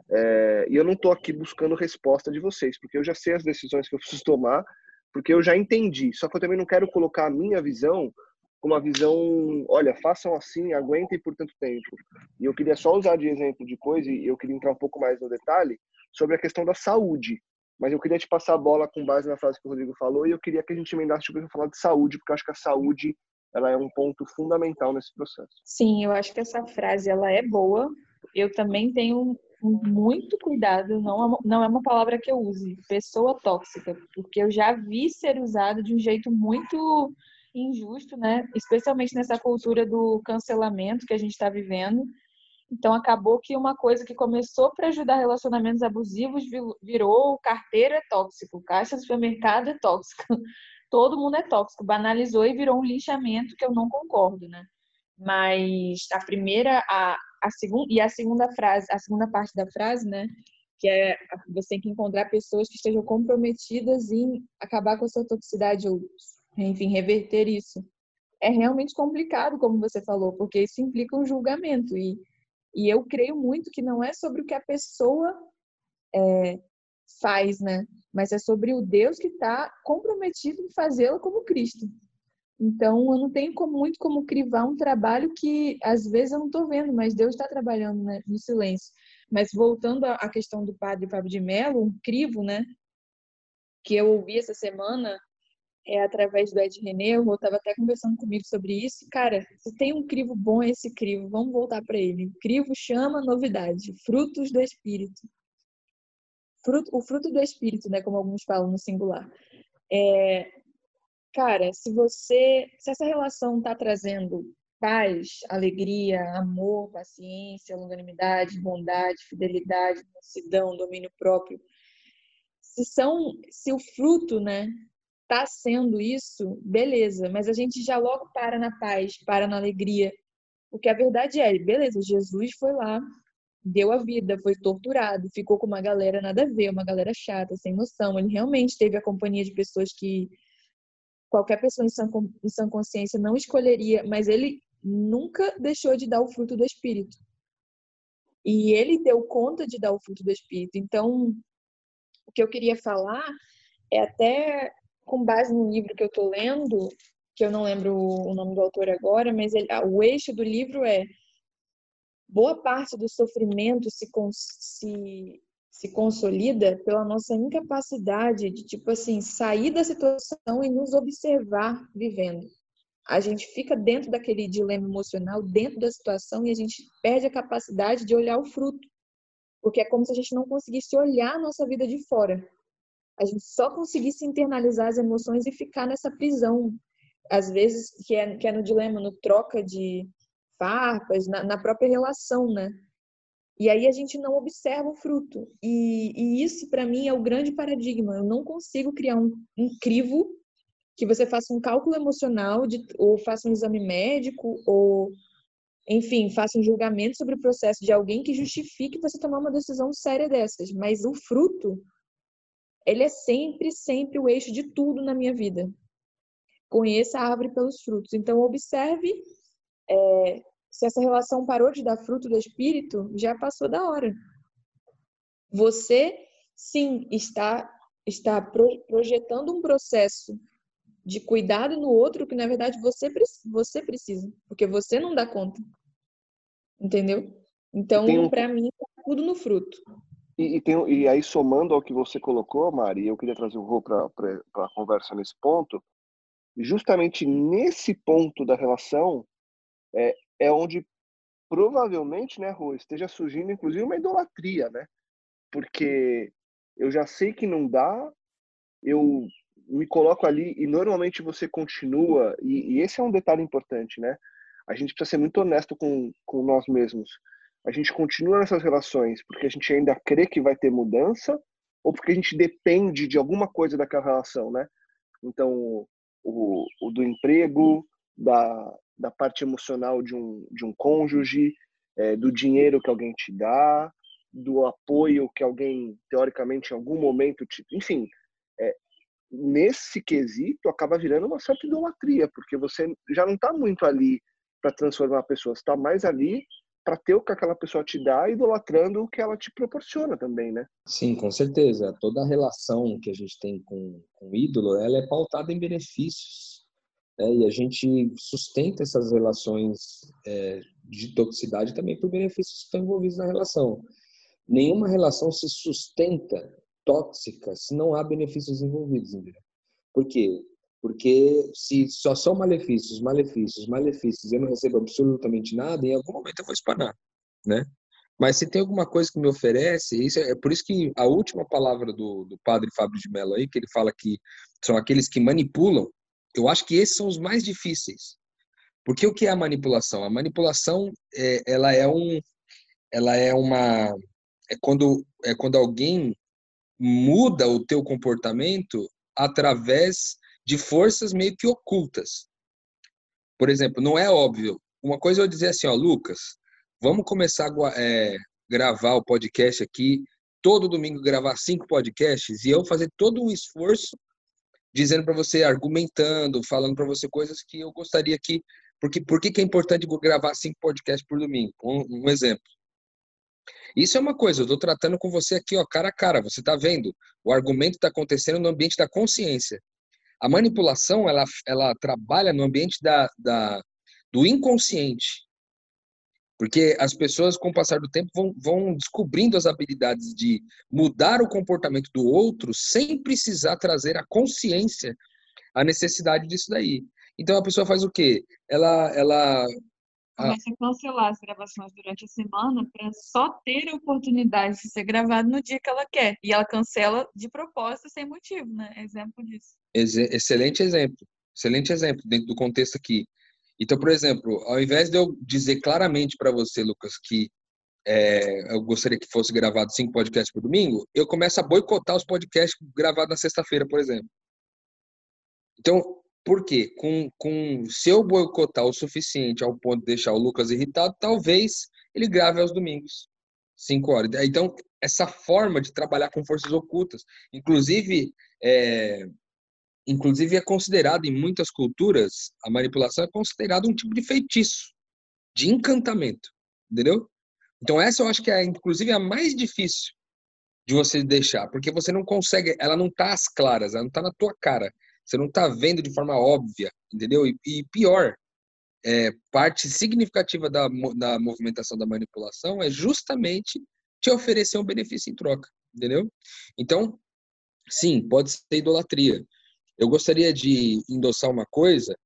é, e eu não estou aqui buscando resposta de vocês, porque eu já sei as decisões que eu preciso tomar, porque eu já entendi. Só que eu também não quero colocar a minha visão como uma visão, olha, façam assim, aguentem por tanto tempo. E eu queria só usar de exemplo depois, e eu queria entrar um pouco mais no detalhe, sobre a questão da saúde. Mas eu queria te passar a bola com base na frase que o Rodrigo falou, e eu queria que a gente emendasse tipo, falar de saúde, porque eu acho que a saúde ela é um ponto fundamental nesse processo. Sim, eu acho que essa frase ela é boa. Eu também tenho muito cuidado, não é, não é uma palavra que eu use, pessoa tóxica, porque eu já vi ser usado de um jeito muito injusto, né? Especialmente nessa cultura do cancelamento que a gente está vivendo. Então acabou que uma coisa que começou para ajudar relacionamentos abusivos virou carteira é tóxico, caixa do supermercado é tóxico, todo mundo é tóxico, banalizou e virou um linchamento que eu não concordo, né? Mas a primeira, a, a segunda e a segunda frase, a segunda parte da frase, né, que é você tem que encontrar pessoas que estejam comprometidas em acabar com a sua toxicidade ou, enfim, reverter isso. É realmente complicado, como você falou, porque isso implica um julgamento e e eu creio muito que não é sobre o que a pessoa é, faz, né? Mas é sobre o Deus que está comprometido em fazê-la como Cristo. Então, eu não tenho como, muito como crivar um trabalho que às vezes eu não estou vendo, mas Deus está trabalhando né, no silêncio. Mas voltando à questão do padre Fábio de Mello, um crivo, né, que eu ouvi essa semana, é através do Ed René, eu estava até conversando comigo sobre isso. Cara, se tem um crivo bom, é esse crivo. Vamos voltar para ele. O crivo chama novidade, frutos do Espírito. Fruto, o fruto do Espírito, né, como alguns falam no singular. É, cara, se você, se essa relação está trazendo paz, alegria, amor, paciência, longanimidade, bondade, fidelidade, mansidão, domínio próprio, se são, se o fruto, né, tá sendo isso, beleza, mas a gente já logo para na paz, para na alegria, porque a verdade é, beleza, Jesus foi lá, deu a vida, foi torturado, ficou com uma galera nada a ver, uma galera chata, sem noção, ele realmente teve a companhia de pessoas que qualquer pessoa em sã, em sã consciência não escolheria, mas ele nunca deixou de dar o fruto do Espírito. E ele deu conta de dar o fruto do Espírito. Então, o que eu queria falar é até com base no livro que eu estou lendo, que eu não lembro o nome do autor agora, mas ele, o eixo do livro é boa parte do sofrimento se, se se consolida pela nossa incapacidade de, tipo assim, sair da situação e nos observar vivendo. A gente fica dentro daquele dilema emocional, dentro da situação, e a gente perde a capacidade de olhar o fruto. Porque é como se a gente não conseguisse olhar a nossa vida de fora. a gente só conseguisse internalizar as emoções e ficar nessa prisão, às vezes, que é, que é no dilema, no troca de farpas, na, na própria relação, né? E aí a gente não observa o fruto. E, e isso, para mim, é o grande paradigma. Eu não consigo criar um, um crivo que você faça um cálculo emocional, de, ou faça um exame médico, ou, enfim, faça um julgamento sobre o processo de alguém que justifique você tomar uma decisão séria dessas. Mas o fruto, ele é sempre, sempre o eixo de tudo na minha vida. Conheça a árvore pelos frutos. Então, observe é, se essa relação parou de dar fruto do espírito, já passou da hora. Você, sim, está, está projetando um processo de cuidado no outro que, na verdade, você, você precisa, porque você não dá conta. Entendeu? Então, um... para mim, tá tudo no fruto. E, e, tem, e aí, somando ao que você colocou, Mari, eu queria trazer o Rô para a conversa nesse ponto, justamente nesse ponto da relação, é, é onde provavelmente, né, Rô, esteja surgindo inclusive uma idolatria, né? Porque eu já sei que não dá, eu me coloco ali e normalmente você continua, e, e esse é um detalhe importante, né? A gente precisa ser muito honesto com, com nós mesmos. A gente continua nessas relações porque a gente ainda crê que vai ter mudança ou porque a gente depende de alguma coisa daquela relação, né? Então, o, o do emprego, da, da parte emocional de um, de um cônjuge, é, do dinheiro que alguém te dá, do apoio que alguém, teoricamente, em algum momento te. Enfim, é, nesse quesito acaba virando uma certa idolatria, porque você já não está muito ali para transformar a pessoa, está mais ali para ter o que aquela pessoa te dá, idolatrando o que ela te proporciona também, né? Sim, com certeza. Toda a relação que a gente tem com, com o ídolo, ela é pautada em benefícios é, e a gente sustenta essas relações é, de toxicidade também por benefícios que estão envolvidos na relação. Nenhuma relação se sustenta tóxica se não há benefícios envolvidos, entendeu? Por quê? Porque se só são malefícios, malefícios, malefícios, eu não recebo absolutamente nada, em algum momento eu vou espanar, né? Mas se tem alguma coisa que me oferece, isso é, é por isso que a última palavra do, do padre Fábio de Mello aí, que ele fala que são aqueles que manipulam, eu acho que esses são os mais difíceis. Porque o que é a manipulação? A manipulação, é, ela é um, ela é uma, é quando é quando alguém muda o teu comportamento através de forças meio que ocultas. Por exemplo, não é óbvio. Uma coisa é eu dizer assim, ó, Lucas, vamos começar a é, gravar o podcast aqui, todo domingo gravar cinco podcasts e eu fazer todo um esforço dizendo para você, argumentando, falando para você coisas que eu gostaria que. Porque, por que, é importante gravar cinco podcasts por domingo? Um, um exemplo. Isso é uma coisa, eu estou tratando com você aqui, ó, cara a cara. Você está vendo? O argumento está acontecendo no ambiente da consciência. A manipulação, ela, ela trabalha no ambiente da, da, do inconsciente. Porque as pessoas, com o passar do tempo, vão, vão descobrindo as habilidades de mudar o comportamento do outro sem precisar trazer a consciência a necessidade disso daí. Então a pessoa faz o quê? Ela, ela começa a cancelar as gravações durante a semana para só ter a oportunidade de ser gravado no dia que ela quer. E ela cancela de propósito sem motivo, né? Exemplo disso. Excelente exemplo. Excelente exemplo dentro do contexto aqui. Então, por exemplo, ao invés de eu dizer claramente para você, Lucas, que é, eu gostaria que fosse gravado cinco podcasts por domingo, eu começo a boicotar os podcasts gravados na sexta-feira, por exemplo. Então, por quê? Com, com, se eu boicotar o suficiente ao ponto de deixar o Lucas irritado, talvez ele grave aos domingos, cinco horas. Então, essa forma de trabalhar com forças ocultas, inclusive é, Inclusive, é considerado em muitas culturas, a manipulação é considerado um tipo de feitiço, de encantamento, entendeu? Então, essa eu acho que é, inclusive, a mais difícil de você deixar, porque você não consegue, ela não tá às claras, ela não tá na tua cara, você não tá vendo de forma óbvia, entendeu? E, e pior, é, parte significativa da, da movimentação da manipulação é justamente te oferecer um benefício em troca, entendeu? Então, sim, pode ser idolatria, eu gostaria de endossar uma coisa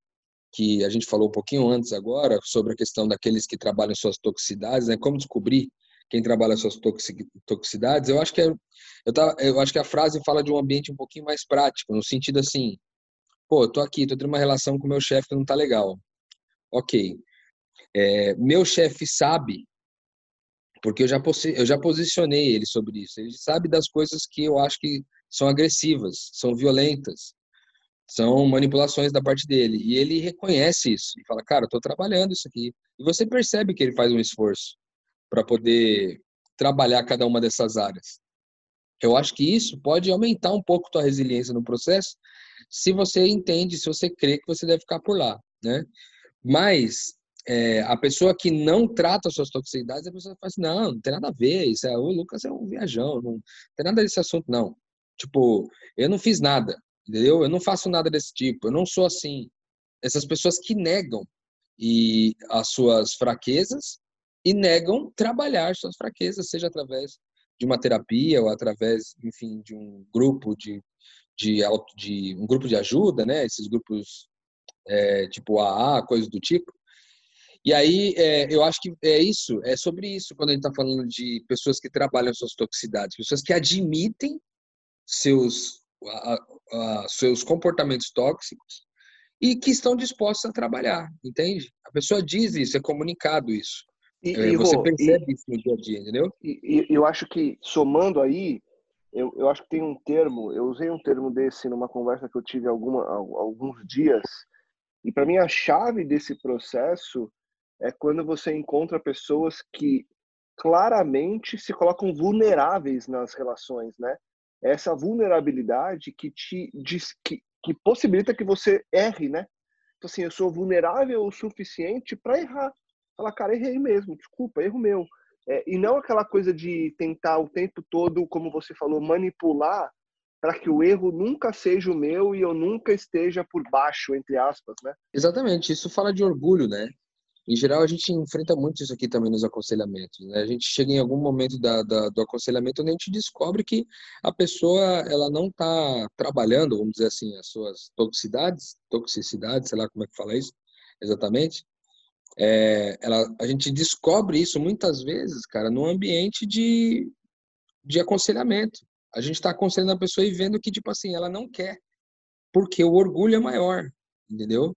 que a gente falou um pouquinho antes agora sobre a questão daqueles que trabalham suas toxicidades, né? Como descobrir quem trabalha suas toxicidades, eu acho que é, eu, tá, eu acho que a frase fala de um ambiente um pouquinho mais prático, no sentido assim, pô, tô aqui, tô tendo uma relação com meu chefe que não tá legal. Ok. É, meu chefe sabe, porque eu já, eu já posicionei ele sobre isso. Ele sabe das coisas que eu acho que são agressivas, são violentas, são manipulações da parte dele. E ele reconhece isso e fala, cara, estou trabalhando isso aqui. E você percebe que ele faz um esforço para poder trabalhar cada uma dessas áreas. Eu acho que isso pode aumentar um pouco tua resiliência no processo, se você entende, se você crê que você deve ficar por lá, né? Mas é, a pessoa que não trata suas toxicidades, a pessoa fala assim, não, não tem nada a ver, isso é, o Lucas é um viajão, não tem nada desse assunto, não. Tipo, eu não fiz nada, entendeu? Eu não faço nada desse tipo, eu não sou assim. Essas pessoas que negam e as suas fraquezas e negam trabalhar suas fraquezas, seja através de uma terapia ou através, enfim, de um grupo de, de, de um grupo de ajuda, né? Esses grupos é, tipo AA, coisas do tipo. E aí, é, eu acho que é isso, é sobre isso quando a gente está falando de pessoas que trabalham suas toxicidades, pessoas que admitem seus, a, seus comportamentos tóxicos e que estão dispostos a trabalhar, entende? A pessoa diz isso, é comunicado isso. E, é, e você percebe e, isso no dia a dia, entendeu? E, eu acho que, somando aí, eu, eu acho que tem um termo, eu usei um termo desse numa conversa que eu tive alguma, alguns dias, e para mim a chave desse processo é quando você encontra pessoas que claramente se colocam vulneráveis nas relações, né? Essa vulnerabilidade que te diz que, que possibilita que você erre, né? Então, assim, eu sou vulnerável o suficiente para errar. Falar, cara, errei mesmo, desculpa, erro meu. É, e não aquela coisa de tentar o tempo todo, como você falou, manipular para que o erro nunca seja o meu e eu nunca esteja por baixo, entre aspas, né? Exatamente, isso fala de orgulho, né? Em geral, a gente enfrenta muito isso aqui também nos aconselhamentos. Né? A gente chega em algum momento da, da, do aconselhamento onde a gente descobre que a pessoa ela não está trabalhando, vamos dizer assim, as suas toxicidades, toxicidades, sei lá como é que fala isso exatamente, é, ela, a gente descobre isso muitas vezes, cara, num ambiente de, de aconselhamento. A gente está aconselhando a pessoa e vendo que, tipo assim, ela não quer, porque o orgulho é maior, entendeu?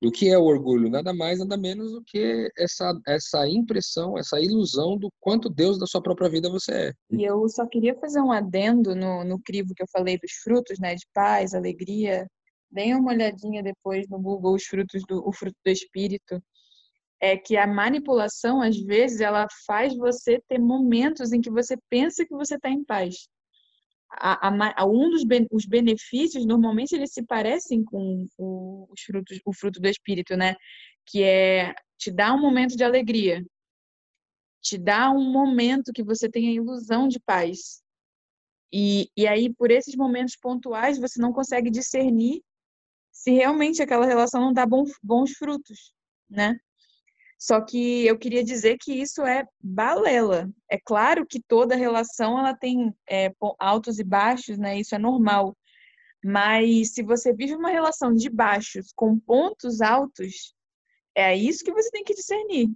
E o que é o orgulho? Nada mais, nada menos do que essa, essa impressão, essa ilusão do quanto Deus da sua própria vida você é. E eu só queria fazer um adendo no, no crivo que eu falei dos frutos, né? De paz, alegria. Deem uma olhadinha depois no Google os frutos do o fruto do Espírito é que a manipulação, às vezes, ela faz você ter momentos em que você pensa que você está em paz. A, a, um dos ben, os benefícios, normalmente, eles se parecem com o, os frutos, o fruto do Espírito, né? Que é te dar um momento de alegria, te dá um momento que você tem a ilusão de paz. E, e aí, por esses momentos pontuais, você não consegue discernir se realmente aquela relação não dá bons, bons frutos, né? Só que eu queria dizer que isso é balela. É claro que toda relação ela tem é, altos e baixos, né? Isso é normal. Mas se você vive uma relação de baixos com pontos altos, é isso que você tem que discernir.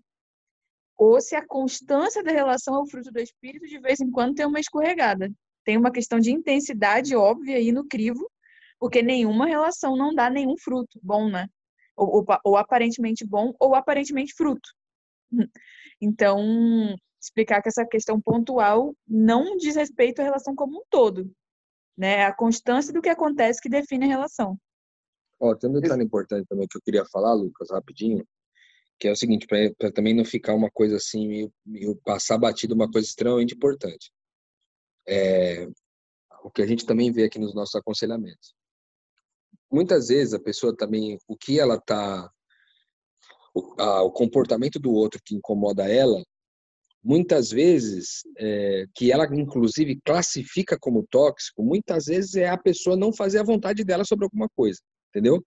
Ou se a constância da relação é o fruto do espírito, de vez em quando tem uma escorregada. Tem uma questão de intensidade óbvia aí no crivo, porque nenhuma relação não dá nenhum fruto bom, né? Ou, ou, ou aparentemente bom ou aparentemente fruto. Então, explicar que essa questão pontual não diz respeito à relação como um todo, né? É a constância do que acontece que define a relação. Ó, tem um detalhe importante também que eu queria falar, Lucas, rapidinho, que é o seguinte, para também não ficar uma coisa assim, meio, meio passar batido, uma coisa extremamente importante. É, o que a gente também vê aqui nos nossos aconselhamentos muitas vezes a pessoa também, o que ela tá, o, a, o comportamento do outro que incomoda ela, muitas vezes, é, que ela inclusive classifica como tóxico, muitas vezes é a pessoa não fazer a vontade dela sobre alguma coisa, entendeu?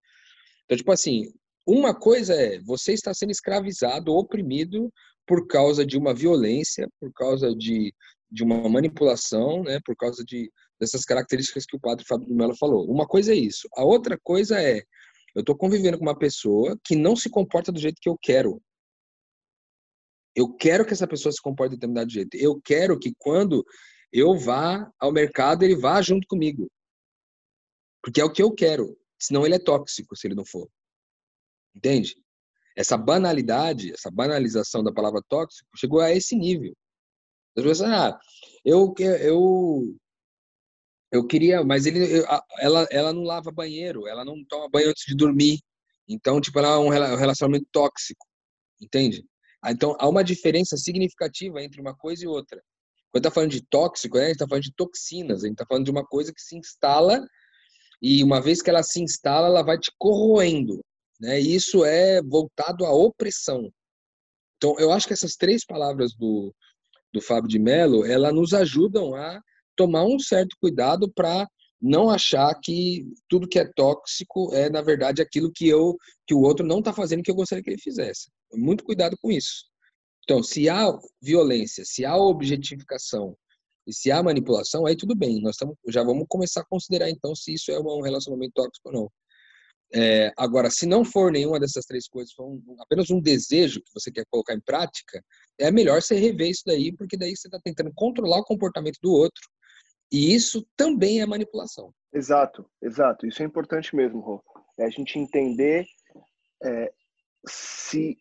Então, tipo assim, uma coisa é você está sendo escravizado, oprimido por causa de uma violência, por causa de, de uma manipulação, né, por causa de dessas características que o padre Fábio de Mello falou. Uma coisa é isso. A outra coisa é, eu estou convivendo com uma pessoa que não se comporta do jeito que eu quero. Eu quero que essa pessoa se comporte de determinado jeito. Eu quero que quando eu vá ao mercado, ele vá junto comigo. Porque é o que eu quero. Senão ele é tóxico se ele não for. Entende? Essa banalidade, essa banalização da palavra tóxico chegou a esse nível. As pessoas, ah, eu, eu, eu queria, mas ele, eu, ela, ela não lava banheiro, ela não toma banho antes de dormir. Então, tipo, ela é um relacionamento tóxico, entende? Ah, então, há uma diferença significativa entre uma coisa e outra. Quando está falando de tóxico, né, a gente está falando de toxinas, a gente está falando de uma coisa que se instala e uma vez que ela se instala, ela vai te corroendo. Né? E isso é voltado à opressão. Então, eu acho que essas três palavras do, do Fábio de Mello, ela nos ajudam a tomar um certo cuidado para não achar que tudo que é tóxico é na verdade aquilo que eu que o outro não está fazendo que eu gostaria que ele fizesse. Muito cuidado com isso. Então, se há violência, se há objetificação e se há manipulação, aí tudo bem. Nós já vamos começar a considerar então se isso é um relacionamento tóxico ou não. É, agora, se não for nenhuma dessas três coisas, for um, apenas um desejo que você quer colocar em prática, é melhor você rever isso daí, porque daí você está tentando controlar o comportamento do outro. E isso também é manipulação. Exato, exato. Isso é importante mesmo, Rô. É a gente entender é, se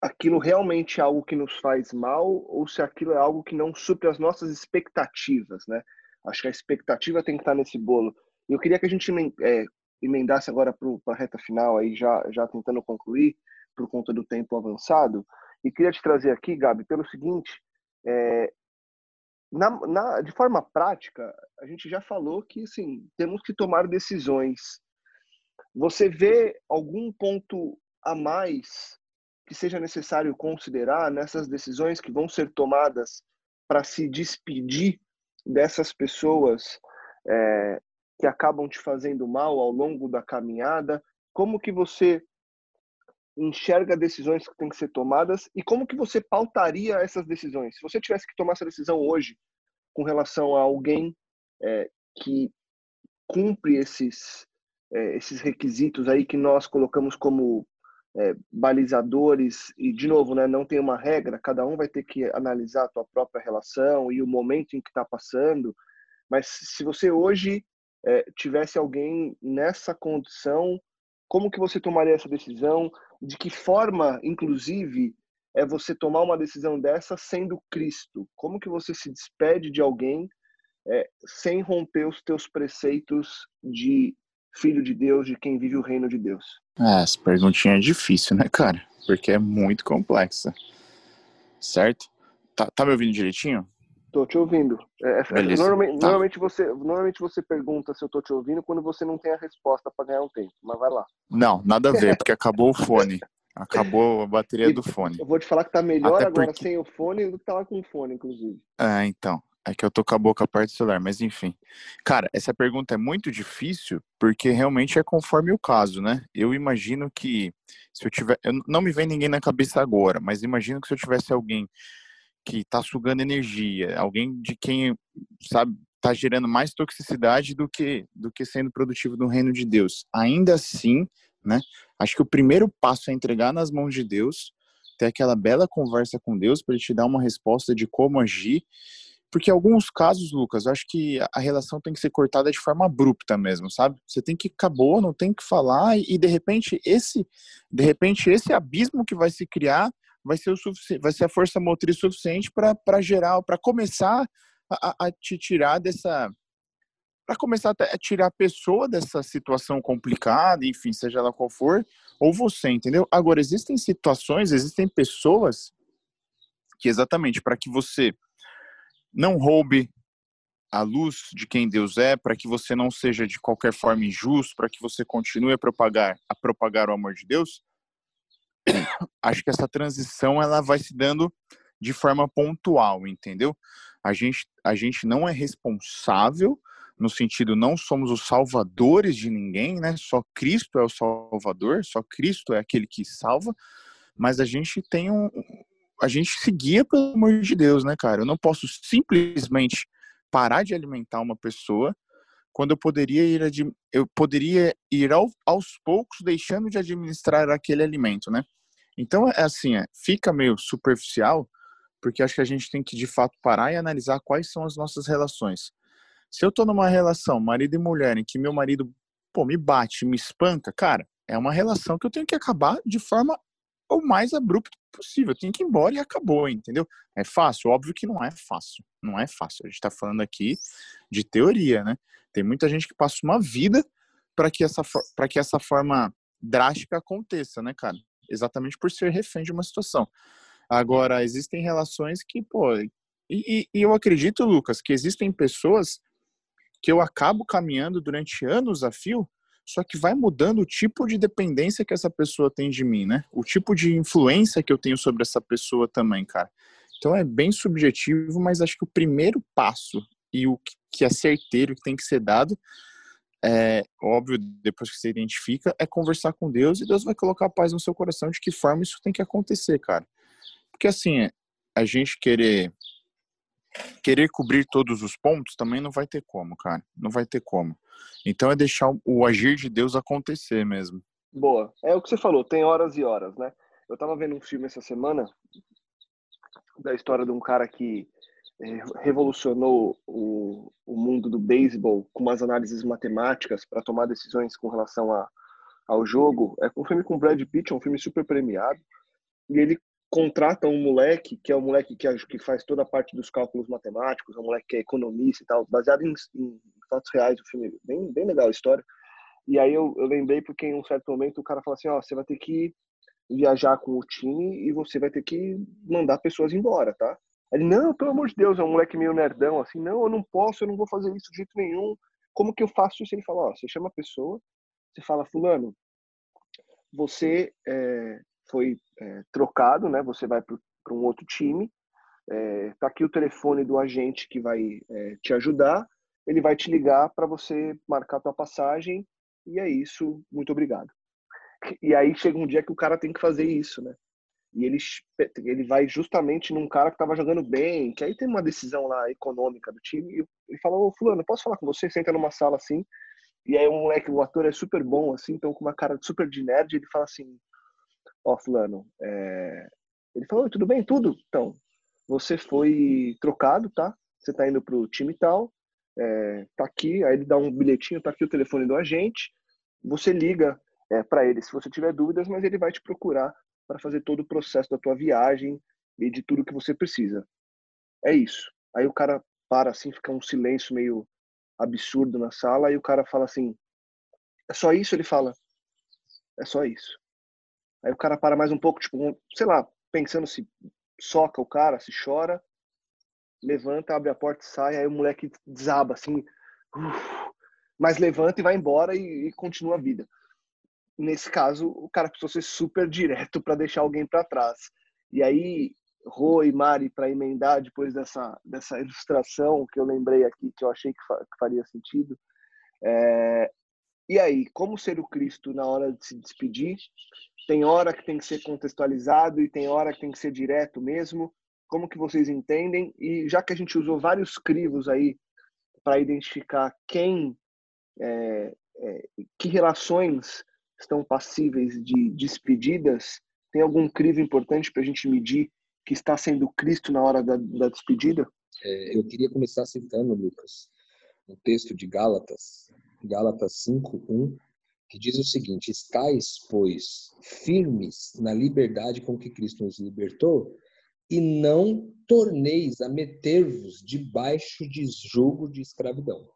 aquilo realmente é algo que nos faz mal ou se aquilo é algo que não supre as nossas expectativas, né? Acho que a expectativa tem que estar nesse bolo. Eu queria que a gente é, emendasse agora para a reta final, aí já, já tentando concluir, por conta do tempo avançado. E queria te trazer aqui, Gabi, pelo seguinte: é, na, na, de forma prática, a gente já falou que sim, temos que tomar decisões. Você vê algum ponto a mais que seja necessário considerar nessas decisões que vão ser tomadas para se despedir dessas pessoas é, que acabam te fazendo mal ao longo da caminhada? Como que você enxerga decisões que têm que ser tomadas e como que você pautaria essas decisões? Se você tivesse que tomar essa decisão hoje com relação a alguém é, que cumpre esses é, esses requisitos aí que nós colocamos como é, balizadores e de novo né não tem uma regra cada um vai ter que analisar a tua própria relação e o momento em que está passando mas se você hoje é, tivesse alguém nessa condição, como que você tomaria essa decisão? De que forma, inclusive, é você tomar uma decisão dessa sendo Cristo? Como que você se despede de alguém é, sem romper os teus preceitos de filho de Deus, de quem vive o reino de Deus? É, essa perguntinha é difícil, né, cara? Porque é muito complexa. Certo? Tá, tá me ouvindo direitinho? Tô te ouvindo. É, é, Beleza. Normalmente, tá. normalmente, você, normalmente você pergunta se eu tô te ouvindo quando você não tem a resposta para ganhar um tempo. Mas vai lá. Não, nada a ver, porque acabou o fone. Acabou a bateria e do fone. Eu vou te falar que tá melhor Até agora porque... sem o fone do que tava com o fone, inclusive. É, então. É que eu tô com a boca perto do celular, mas enfim. Cara, essa pergunta é muito difícil porque realmente é conforme o caso, né? Eu imagino que se eu tiver. Eu, não me vem ninguém na cabeça agora, mas imagino que se eu tivesse alguém que está sugando energia, alguém de quem, sabe, está gerando mais toxicidade do que do que sendo produtivo no reino de Deus. Ainda assim, né? Acho que o primeiro passo é entregar nas mãos de Deus, ter aquela bela conversa com Deus para ele te dar uma resposta de como agir. Porque em alguns casos, Lucas, acho que a relação tem que ser cortada de forma abrupta mesmo, sabe? Você tem que acabou, não tem que falar e de repente esse, de repente esse abismo que vai se criar vai ser o suficiente, vai ser a força motriz suficiente para gerar, para começar a, a, te tirar dessa para começar a tirar a pessoa dessa situação complicada, enfim, seja ela qual for, ou você, entendeu? Agora existem situações, existem pessoas que exatamente para que você não roube a luz de quem Deus é, para que você não seja de qualquer forma injusto, para que você continue a propagar a propagar o amor de Deus, acho que essa transição ela vai se dando de forma pontual, entendeu? A gente, a gente não é responsável no sentido não somos os salvadores de ninguém, né? Só Cristo é o salvador, só Cristo é aquele que salva, mas a gente tem um a gente se guia pelo amor de Deus, né, cara? Eu não posso simplesmente parar de alimentar uma pessoa quando eu poderia ir eu poderia ir ao, aos poucos deixando de administrar aquele alimento, né? Então, é assim, é, fica meio superficial, porque acho que a gente tem que de fato parar e analisar quais são as nossas relações. Se eu tô numa relação, marido e mulher, em que meu marido, pô, me bate, me espanca, cara, é uma relação que eu tenho que acabar de forma o mais abrupta possível. Tenho que ir embora e acabou, entendeu? É fácil? Óbvio que não é fácil. Não é fácil. A gente tá falando aqui de teoria, né? Tem muita gente que passa uma vida para que essa que essa forma drástica aconteça, né, cara? Exatamente por ser refém de uma situação. Agora, existem relações que, pô, e, e, e eu acredito, Lucas, que existem pessoas que eu acabo caminhando durante anos a fio, só que vai mudando o tipo de dependência que essa pessoa tem de mim, né? O tipo de influência que eu tenho sobre essa pessoa também, cara. Então é bem subjetivo, mas acho que o primeiro passo e o que é certeiro, que tem que ser dado, é óbvio, depois que você identifica, é conversar com Deus e Deus vai colocar a paz no seu coração de que forma isso tem que acontecer, cara. Porque assim, a gente querer querer cobrir todos os pontos também não vai ter como, cara. Não vai ter como. Então é deixar o agir de Deus acontecer mesmo. Boa. É o que você falou, tem horas e horas, né? Eu tava vendo um filme essa semana da história de um cara que eh, revolucionou o, o mundo do beisebol com umas análises matemáticas para tomar decisões com relação a, ao jogo. É um filme com Brad Pitt, é um filme super premiado. E ele contrata um moleque, que é o um moleque que, que faz toda a parte dos cálculos matemáticos, é um moleque que é economista e tal, baseado em, em fatos reais, o filme, bem, bem legal a história. E aí eu, eu lembrei porque em um certo momento o cara fala assim, ó, você vai ter que viajar com o time e você vai ter que mandar pessoas embora, tá? Ele, não, pelo amor de Deus, é um moleque meio nerdão, assim, não, eu não posso, eu não vou fazer isso de jeito nenhum. Como que eu faço isso? Ele fala, ó, você chama a pessoa, você fala, fulano, você é, foi é, trocado, né? Você vai para um outro time. É, tá aqui o telefone do agente que vai é, te ajudar. Ele vai te ligar para você marcar tua passagem e é isso. Muito obrigado. E aí chega um dia que o cara tem que fazer isso, né? E ele, ele vai justamente num cara que estava jogando bem, que aí tem uma decisão lá econômica do time, e ele fala, ô fulano, posso falar com você? Senta numa sala assim, e aí o moleque, o ator é super bom, assim, então com uma cara super de nerd, ele fala assim, ó, fulano, é... ele falou, tudo bem, tudo? Então, você foi trocado, tá? Você tá indo pro time tal, é, tá aqui, aí ele dá um bilhetinho, tá aqui o telefone do agente, você liga é, para ele se você tiver dúvidas, mas ele vai te procurar para fazer todo o processo da tua viagem e de tudo que você precisa. É isso. Aí o cara para assim, fica um silêncio meio absurdo na sala, e o cara fala assim: é só isso? Ele fala: é só isso. Aí o cara para mais um pouco, tipo, sei lá, pensando se soca o cara, se chora, levanta, abre a porta e sai, aí o moleque desaba assim, uf, mas levanta e vai embora e, e, continua a vida. Nesse caso, o cara precisou ser super direto para deixar alguém para trás. E aí, Rô e Mari, para emendar depois dessa, dessa ilustração que eu lembrei aqui, que eu achei que, fa que faria sentido, é... e aí, como ser o Cristo na hora de se despedir tem hora que tem que ser contextualizado e tem hora que tem que ser direto mesmo. Como que vocês entendem? E já que a gente usou vários crivos aí para identificar quem, é, é, que relações estão passíveis de despedidas, tem algum crivo importante para a gente medir que está sendo Cristo na hora da, da despedida? É, eu queria começar citando, Lucas, um texto de Gálatas, Gálatas 5, 1, que diz o seguinte: Estais, pois, firmes na liberdade com que Cristo nos libertou, e não torneis a meter-vos debaixo de julgo de escravidão.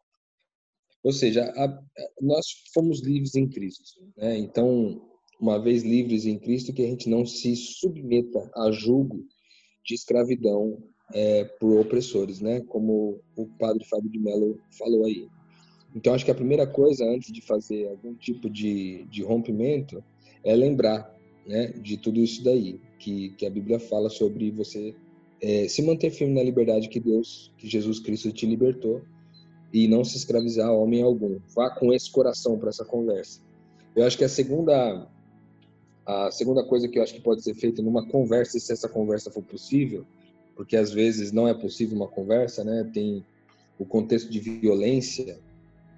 Ou seja, a, a, nós fomos livres em Cristo. Né? Então, uma vez livres em Cristo, que a gente não se submeta a julgo de escravidão é, por opressores, né? como o padre Fábio de Mello falou aí. Então, acho que a primeira coisa, antes de fazer algum tipo de, de rompimento, é lembrar né, de tudo isso daí, que, que a Bíblia fala sobre você é, se manter firme na liberdade que Deus, que Jesus Cristo te libertou, e não se escravizar a homem algum. Vá com esse coração para essa conversa. Eu acho que a segunda a segunda coisa que eu acho que pode ser feita numa conversa, se essa conversa for possível, porque às vezes não é possível uma conversa, né? Tem o contexto de violência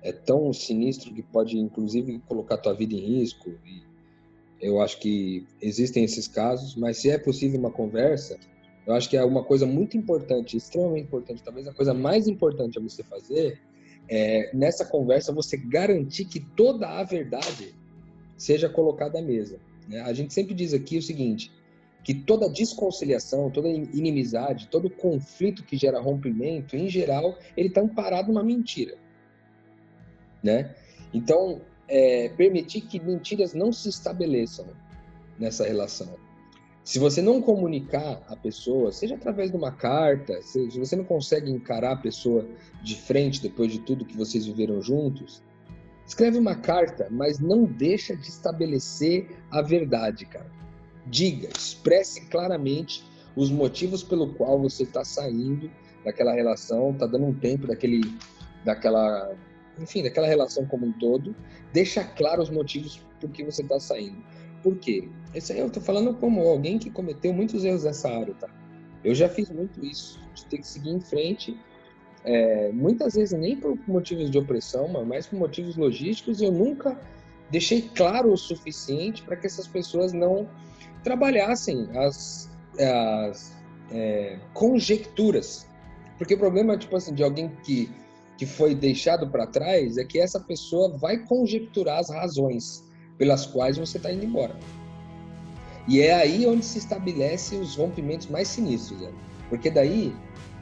é tão sinistro que pode, inclusive, colocar tua vida em risco. E Eu acho que existem esses casos, mas se é possível uma conversa, eu acho que é uma coisa muito importante, extremamente importante, talvez a coisa mais importante a você fazer é nessa conversa você garantir que toda a verdade seja colocada à mesa. Né? A gente sempre diz aqui o seguinte, que toda desconciliação, toda inimizade, todo conflito que gera rompimento, em geral, ele está amparado numa mentira, né? Então, é, permitir que mentiras não se estabeleçam nessa relação. Se você não comunicar a pessoa, seja através de uma carta, se você não consegue encarar a pessoa de frente depois de tudo que vocês viveram juntos, escreve uma carta, mas não deixa de estabelecer a verdade, cara. Diga, expresse claramente os motivos pelo qual você está saindo daquela relação, está dando um tempo daquele, daquela enfim, daquela relação como um todo, deixa claro os motivos por que você está saindo. Por quê? Isso aí eu estou falando como alguém que cometeu muitos erros nessa área, tá? Eu já fiz muito isso, de ter que seguir em frente, é, muitas vezes nem por motivos de opressão, mas por motivos logísticos, e eu nunca deixei claro o suficiente para que essas pessoas não trabalhassem as, as é, conjecturas. Porque o problema, tipo assim, de alguém que que foi deixado para trás é que essa pessoa vai conjecturar as razões pelas quais você está indo embora. E é aí onde se estabelece os rompimentos mais sinistros, né? porque daí,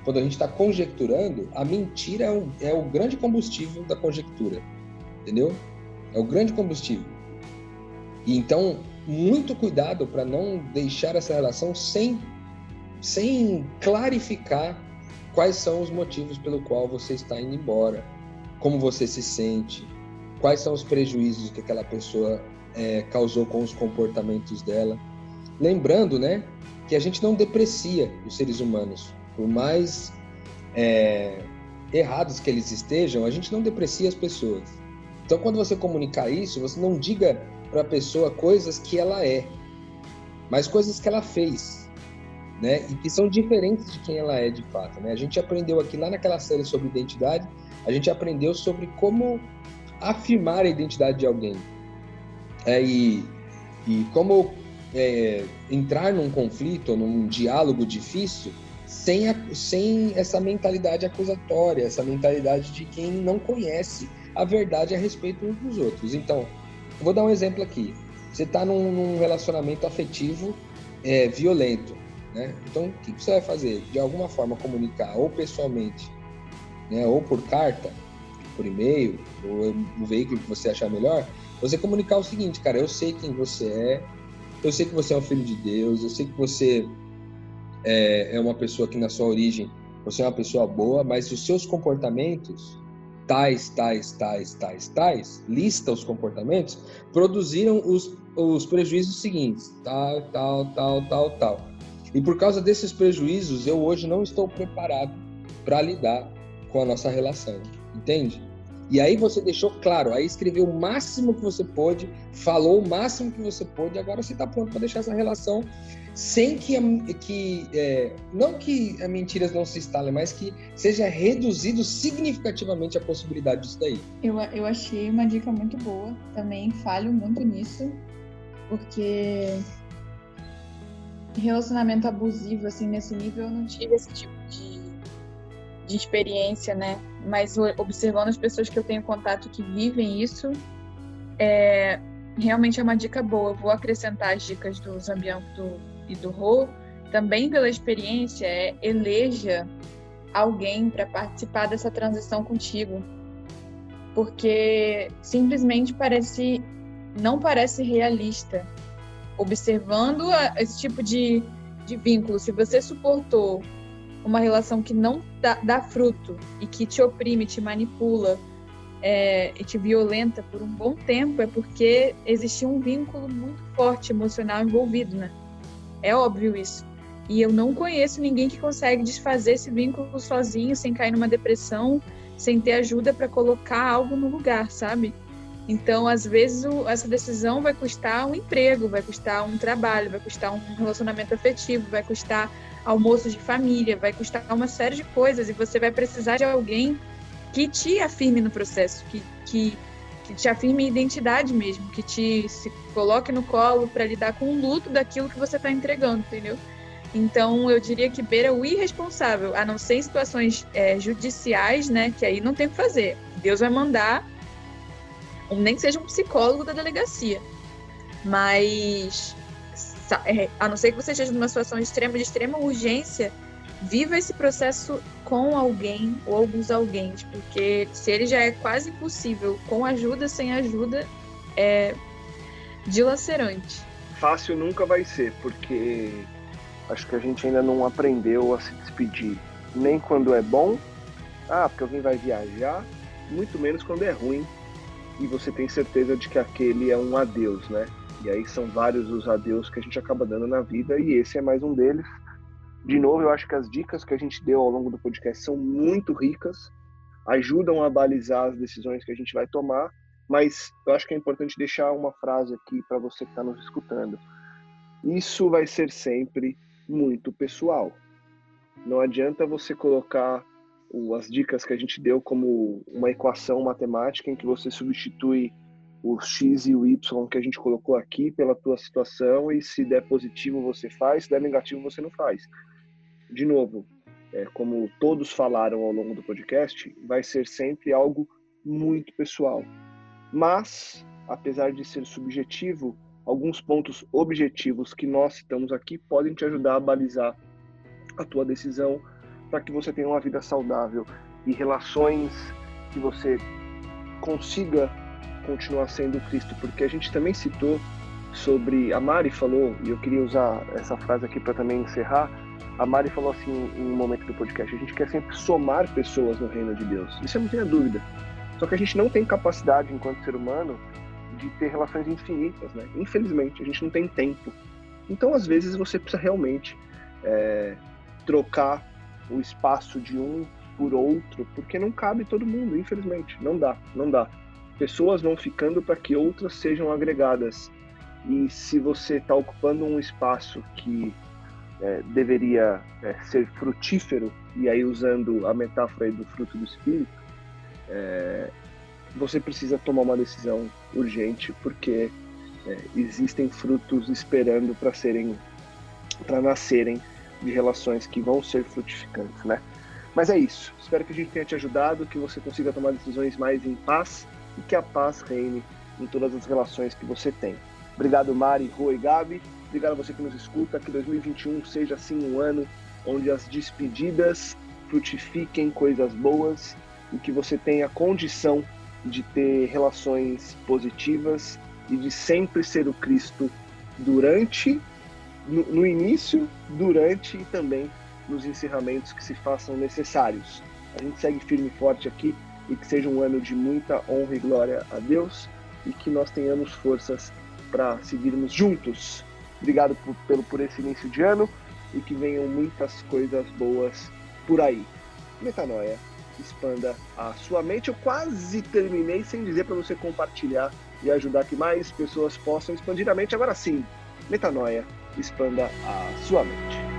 quando a gente está conjecturando, a mentira é o, é o grande combustível da conjectura, entendeu? É o grande combustível. E então, muito cuidado para não deixar essa relação sem, sem clarificar quais são os motivos pelo qual você está indo embora, como você se sente, quais são os prejuízos que aquela pessoa é, causou com os comportamentos dela. Lembrando, né, que a gente não deprecia os seres humanos, por mais é, errados que eles estejam, a gente não deprecia as pessoas. Então, quando você comunicar isso, você não diga para a pessoa coisas que ela é, mas coisas que ela fez né? E que são diferentes de quem ela é de fato, né? A gente aprendeu aqui lá naquela série sobre identidade, a gente aprendeu sobre como afirmar a identidade de alguém. É, e, e como é, entrar num conflito, num diálogo difícil, sem, a, sem essa mentalidade acusatória, essa mentalidade de quem não conhece a verdade a respeito uns dos outros. Então, vou dar um exemplo aqui. Você está num, num, relacionamento afetivo é, violento. Né? Então, o que você vai fazer? De alguma forma comunicar, ou pessoalmente, né? ou por carta, por e-mail, ou no veículo que você achar melhor, você comunicar o seguinte, cara, eu sei quem você é, eu sei que você é um filho de Deus, eu sei que você é, é uma pessoa que na sua origem você é uma pessoa boa, mas os seus comportamentos, tais, tais, tais, tais, tais, lista os comportamentos, produziram os, os prejuízos seguintes, tal, tal, tal, tal, tal. E por causa desses prejuízos, eu hoje não estou preparado para lidar com a nossa relação, entende? E aí você deixou claro, aí escreveu o máximo que você pôde, falou o máximo que você pôde, agora você está pronto para deixar essa relação sem que, que é, não que as mentiras não se instalem, mas que seja reduzido significativamente a possibilidade disso daí. Eu, eu achei uma dica muito boa, também falho muito nisso, porque relacionamento abusivo, assim, nesse nível, eu não tive esse tipo de, de experiência, né? Mas observando as pessoas que eu tenho contato que vivem isso, é, realmente é uma dica boa. Eu vou acrescentar as dicas do Zambian do, e do Rô. Também pela experiência, é eleja alguém para participar dessa transição contigo. Porque simplesmente parece não parece realista observando esse tipo de, de vínculo, se você suportou uma relação que não dá, dá fruto e que te oprime, te manipula é, e te violenta por um bom tempo, é porque existia um vínculo muito forte emocional envolvido, né? É óbvio isso. E eu não conheço ninguém que consegue desfazer esse vínculo sozinho, sem cair numa depressão, sem ter ajuda para colocar algo no lugar, sabe? Então, às vezes, o, essa decisão vai custar um emprego, vai custar um trabalho, vai custar um relacionamento afetivo, vai custar almoço de família, vai custar uma série de coisas e você vai precisar de alguém que te afirme no processo, que, que que te afirme identidade mesmo, que te se coloque no colo para lidar com o luto daquilo que você está entregando, entendeu? Então, eu diria que beira o irresponsável, a não ser em situações é, judiciais, né? Que aí não tem o que fazer. Deus vai mandar, nem que seja um psicólogo da delegacia. Mas, é, a não ser que você esteja numa situação extrema, de extrema urgência, viva esse processo com alguém ou alguns alguém, porque se ele já é quase impossível com ajuda, sem ajuda, é dilacerante. Fácil nunca vai ser, porque acho que a gente ainda não aprendeu a se despedir, nem quando é bom, ah, porque alguém vai viajar, muito menos quando é ruim e você tem certeza de que aquele é um adeus, né? E aí são vários os adeus que a gente acaba dando na vida e esse é mais um deles. De novo, eu acho que as dicas que a gente deu ao longo do podcast são muito ricas, ajudam a balizar as decisões que a gente vai tomar, mas eu acho que é importante deixar uma frase aqui para você que está nos escutando. Isso vai ser sempre muito pessoal. Não adianta você colocar as dicas que a gente deu como uma equação matemática em que você substitui o x e o y que a gente colocou aqui pela tua situação e se der positivo você faz, se der negativo você não faz de novo, é, como todos falaram ao longo do podcast, vai ser sempre algo muito pessoal. Mas, apesar de ser subjetivo, alguns pontos objetivos que nós citamos aqui podem te ajudar a balizar a tua decisão para que você tenha uma vida saudável e relações que você consiga continuar sendo Cristo, porque a gente também citou sobre a Mari falou e eu queria usar essa frase aqui para também encerrar a Mari falou assim em um momento do podcast: a gente quer sempre somar pessoas no reino de Deus. Isso eu não tenho dúvida. Só que a gente não tem capacidade, enquanto ser humano, de ter relações infinitas, né? Infelizmente, a gente não tem tempo. Então, às vezes, você precisa realmente é, trocar o espaço de um por outro, porque não cabe todo mundo, infelizmente. Não dá, não dá. Pessoas vão ficando para que outras sejam agregadas. E se você está ocupando um espaço que é, deveria é, ser frutífero, e aí usando a metáfora do fruto do Espírito, é, você precisa tomar uma decisão urgente, porque é, existem frutos esperando para serem, para nascerem de relações que vão ser frutificantes, né? Mas é isso. Espero que a gente tenha te ajudado, que você consiga tomar decisões mais em paz e que a paz reine em todas as relações que você tem. Obrigado, Mari, Rua e Gabi. Obrigado a você que nos escuta. Que 2021 seja assim um ano onde as despedidas frutifiquem coisas boas e que você tenha condição de ter relações positivas e de sempre ser o Cristo durante, no, no início, durante e também nos encerramentos que se façam necessários. A gente segue firme e forte aqui e que seja um ano de muita honra e glória a Deus e que nós tenhamos forças para seguirmos juntos Obrigado por, pelo, por esse início de ano e que venham muitas coisas boas por aí. Metanoia, expanda a sua mente. Eu quase terminei sem dizer para você compartilhar e ajudar que mais pessoas possam expandir a mente. Agora sim, Metanoia, expanda a sua mente.